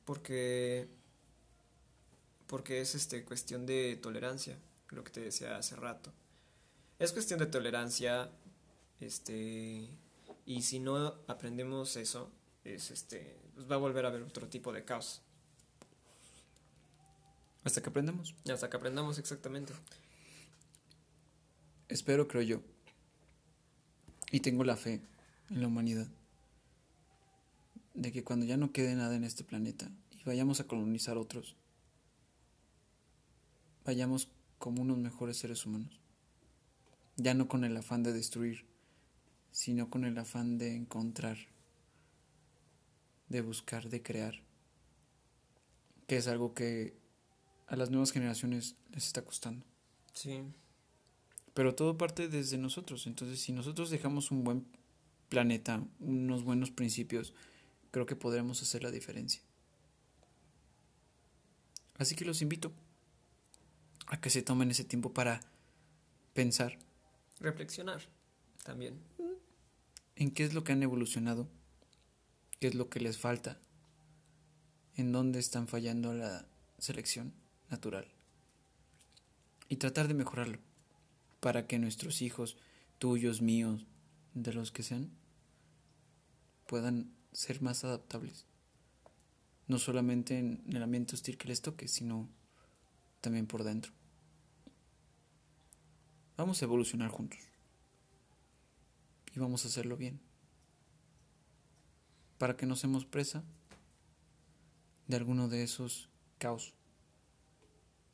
Porque porque es este cuestión de tolerancia, lo que te decía hace rato. Es cuestión de tolerancia, este, y si no aprendemos eso, es este, pues va a volver a haber otro tipo de caos. Hasta que aprendamos. Hasta que aprendamos exactamente. Espero, creo yo. Y tengo la fe en la humanidad. De que cuando ya no quede nada en este planeta y vayamos a colonizar otros, vayamos como unos mejores seres humanos. Ya no con el afán de destruir, sino con el afán de encontrar, de buscar, de crear. que es algo que a las nuevas generaciones les está costando. Sí. Pero todo parte desde nosotros. Entonces, si nosotros dejamos un buen planeta, unos buenos principios, creo que podremos hacer la diferencia. Así que los invito a que se tomen ese tiempo para pensar. Reflexionar también. En qué es lo que han evolucionado, qué es lo que les falta, en dónde están fallando la selección natural. Y tratar de mejorarlo para que nuestros hijos, tuyos, míos, de los que sean, puedan ser más adaptables. No solamente en el ambiente hostil que les toque, sino también por dentro. Vamos a evolucionar juntos. Y vamos a hacerlo bien. Para que no seamos presa de alguno de esos caos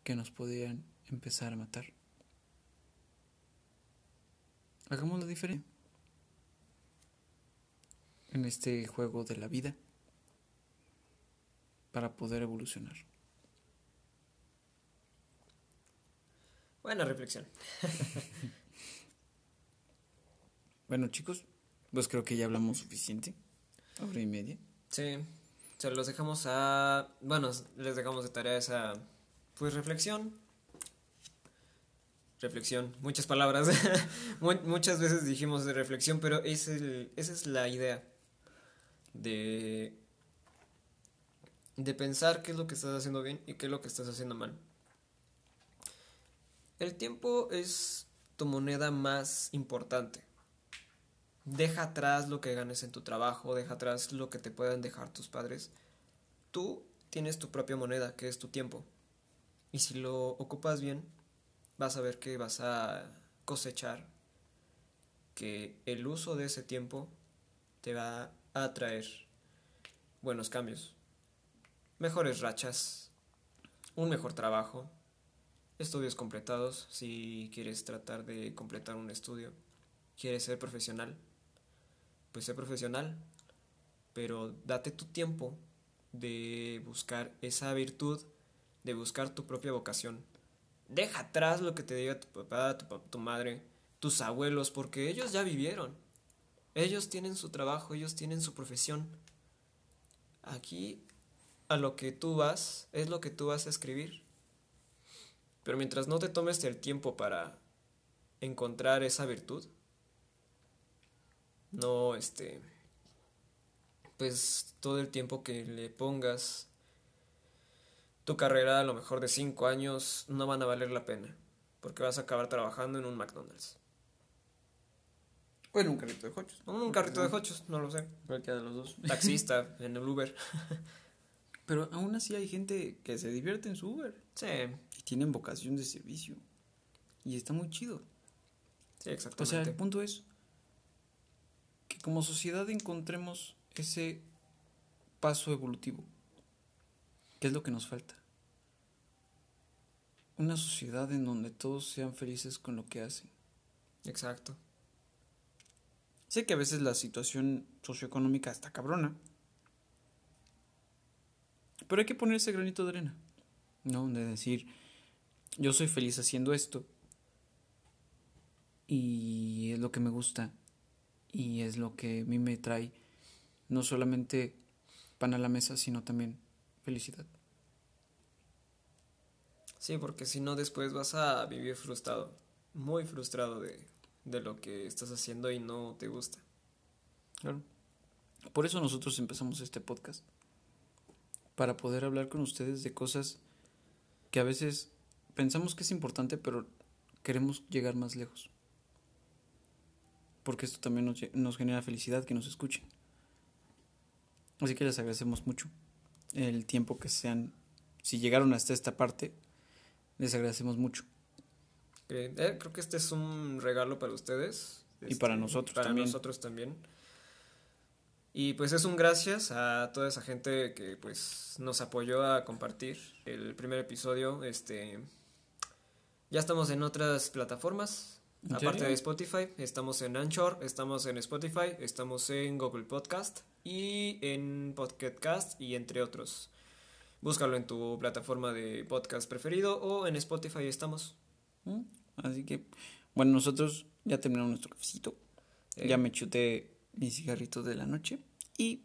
que nos podrían empezar a matar. Hagamos la diferencia en este juego de la vida para poder evolucionar. Buena reflexión. *laughs* bueno chicos, pues creo que ya hablamos suficiente. Hora y media. Sí, se los dejamos a... Bueno, les dejamos de tarea esa... Pues reflexión. Reflexión, muchas palabras. *laughs* Muchas veces dijimos de reflexión, pero es el, esa es la idea. De de pensar qué es lo que estás haciendo bien y qué es lo que estás haciendo mal. El tiempo es tu moneda más importante. Deja atrás lo que ganes en tu trabajo, deja atrás lo que te puedan dejar tus padres. Tú tienes tu propia moneda, que es tu tiempo. Y si lo ocupas bien, vas a ver que vas a cosechar, que el uso de ese tiempo te va a traer buenos cambios mejores rachas, un mejor trabajo, estudios completados si quieres tratar de completar un estudio, quieres ser profesional, pues sé profesional, pero date tu tiempo de buscar esa virtud, de buscar tu propia vocación. Deja atrás lo que te diga tu papá, tu, tu madre, tus abuelos, porque ellos ya vivieron. Ellos tienen su trabajo, ellos tienen su profesión. Aquí a lo que tú vas, es lo que tú vas a escribir. Pero mientras no te tomes el tiempo para encontrar esa virtud, no, este, pues todo el tiempo que le pongas tu carrera, a lo mejor de cinco años, no van a valer la pena, porque vas a acabar trabajando en un McDonald's. O en un carrito de hochos. O en un carrito de hochos, no lo sé. Cualquiera de los dos. Taxista, en el Uber. *laughs* Pero aún así hay gente que se divierte en su Uber. Sí. Tienen vocación de servicio. Y está muy chido. Sí, exactamente. O sea, el punto es que como sociedad encontremos ese paso evolutivo. ¿Qué es lo que nos falta? Una sociedad en donde todos sean felices con lo que hacen. Exacto. Sé que a veces la situación socioeconómica está cabrona. Pero hay que poner ese granito de arena, ¿no? De decir, yo soy feliz haciendo esto y es lo que me gusta y es lo que a mí me trae no solamente pan a la mesa, sino también felicidad. Sí, porque si no después vas a vivir frustrado, muy frustrado de, de lo que estás haciendo y no te gusta. Claro. Por eso nosotros empezamos este podcast para poder hablar con ustedes de cosas que a veces pensamos que es importante, pero queremos llegar más lejos. Porque esto también nos, nos genera felicidad que nos escuchen. Así que les agradecemos mucho el tiempo que sean. Si llegaron hasta esta parte, les agradecemos mucho. Eh, creo que este es un regalo para ustedes. y para este, nosotros para también. nosotros también. Y pues es un gracias a toda esa gente que pues nos apoyó a compartir el primer episodio. Este ya estamos en otras plataformas, aparte de Spotify, estamos en Anchor, estamos en Spotify, estamos en Google Podcast y en Podcast y entre otros. Búscalo en tu plataforma de podcast preferido o en Spotify estamos. ¿Mm? Así que, bueno, nosotros ya terminamos nuestro cafecito. Eh. Ya me chuté mi cigarrito de la noche. Y,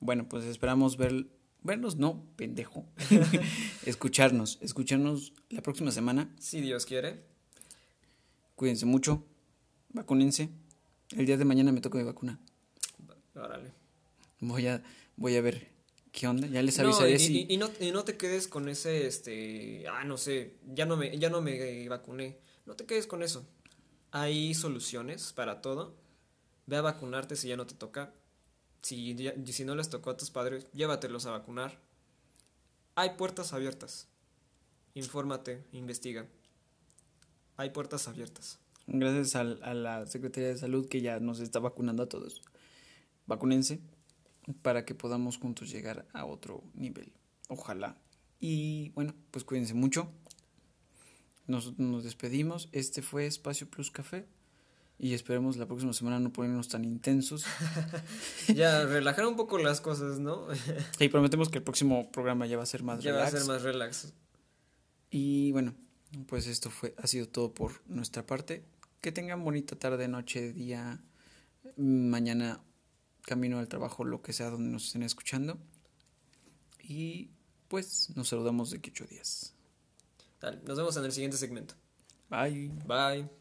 bueno, pues esperamos ver, vernos, no, pendejo. *laughs* escucharnos, escucharnos la próxima semana. Si Dios quiere. Cuídense mucho, vacúnense. El día de mañana me toca mi vacuna. Órale. Voy a, voy a ver qué onda. Ya les No, avisaré y, si. y- y no, y no te quedes con ese, este, ah, no sé, ya no me, ya no me vacuné. No te quedes con eso. Hay soluciones para todo. Ve a vacunarte si ya no te toca. Si, si no les tocó a tus padres, llévatelos a vacunar. Hay puertas abiertas. Infórmate, investiga. Hay puertas abiertas. Gracias al- a, la Secretaría de Salud que ya nos está vacunando a todos. Vacúnense para que podamos juntos llegar a otro nivel. Ojalá. Y bueno, pues cuídense mucho. Nosotros nos despedimos. Este fue Espacio Plus Café. Y esperemos la próxima semana no ponernos tan intensos. *laughs* Ya, relajar un poco las cosas, ¿no? Y prometemos que el próximo programa ya va a ser más ya va a relax. ser más relax. Y bueno, pues esto fue, ha sido todo por nuestra parte. Que tengan bonita tarde, noche, día, mañana, camino al trabajo, lo que sea donde nos estén escuchando. Y pues nos saludamos de que ocho días. Dale, nos vemos en el siguiente segmento. Bye. Bye.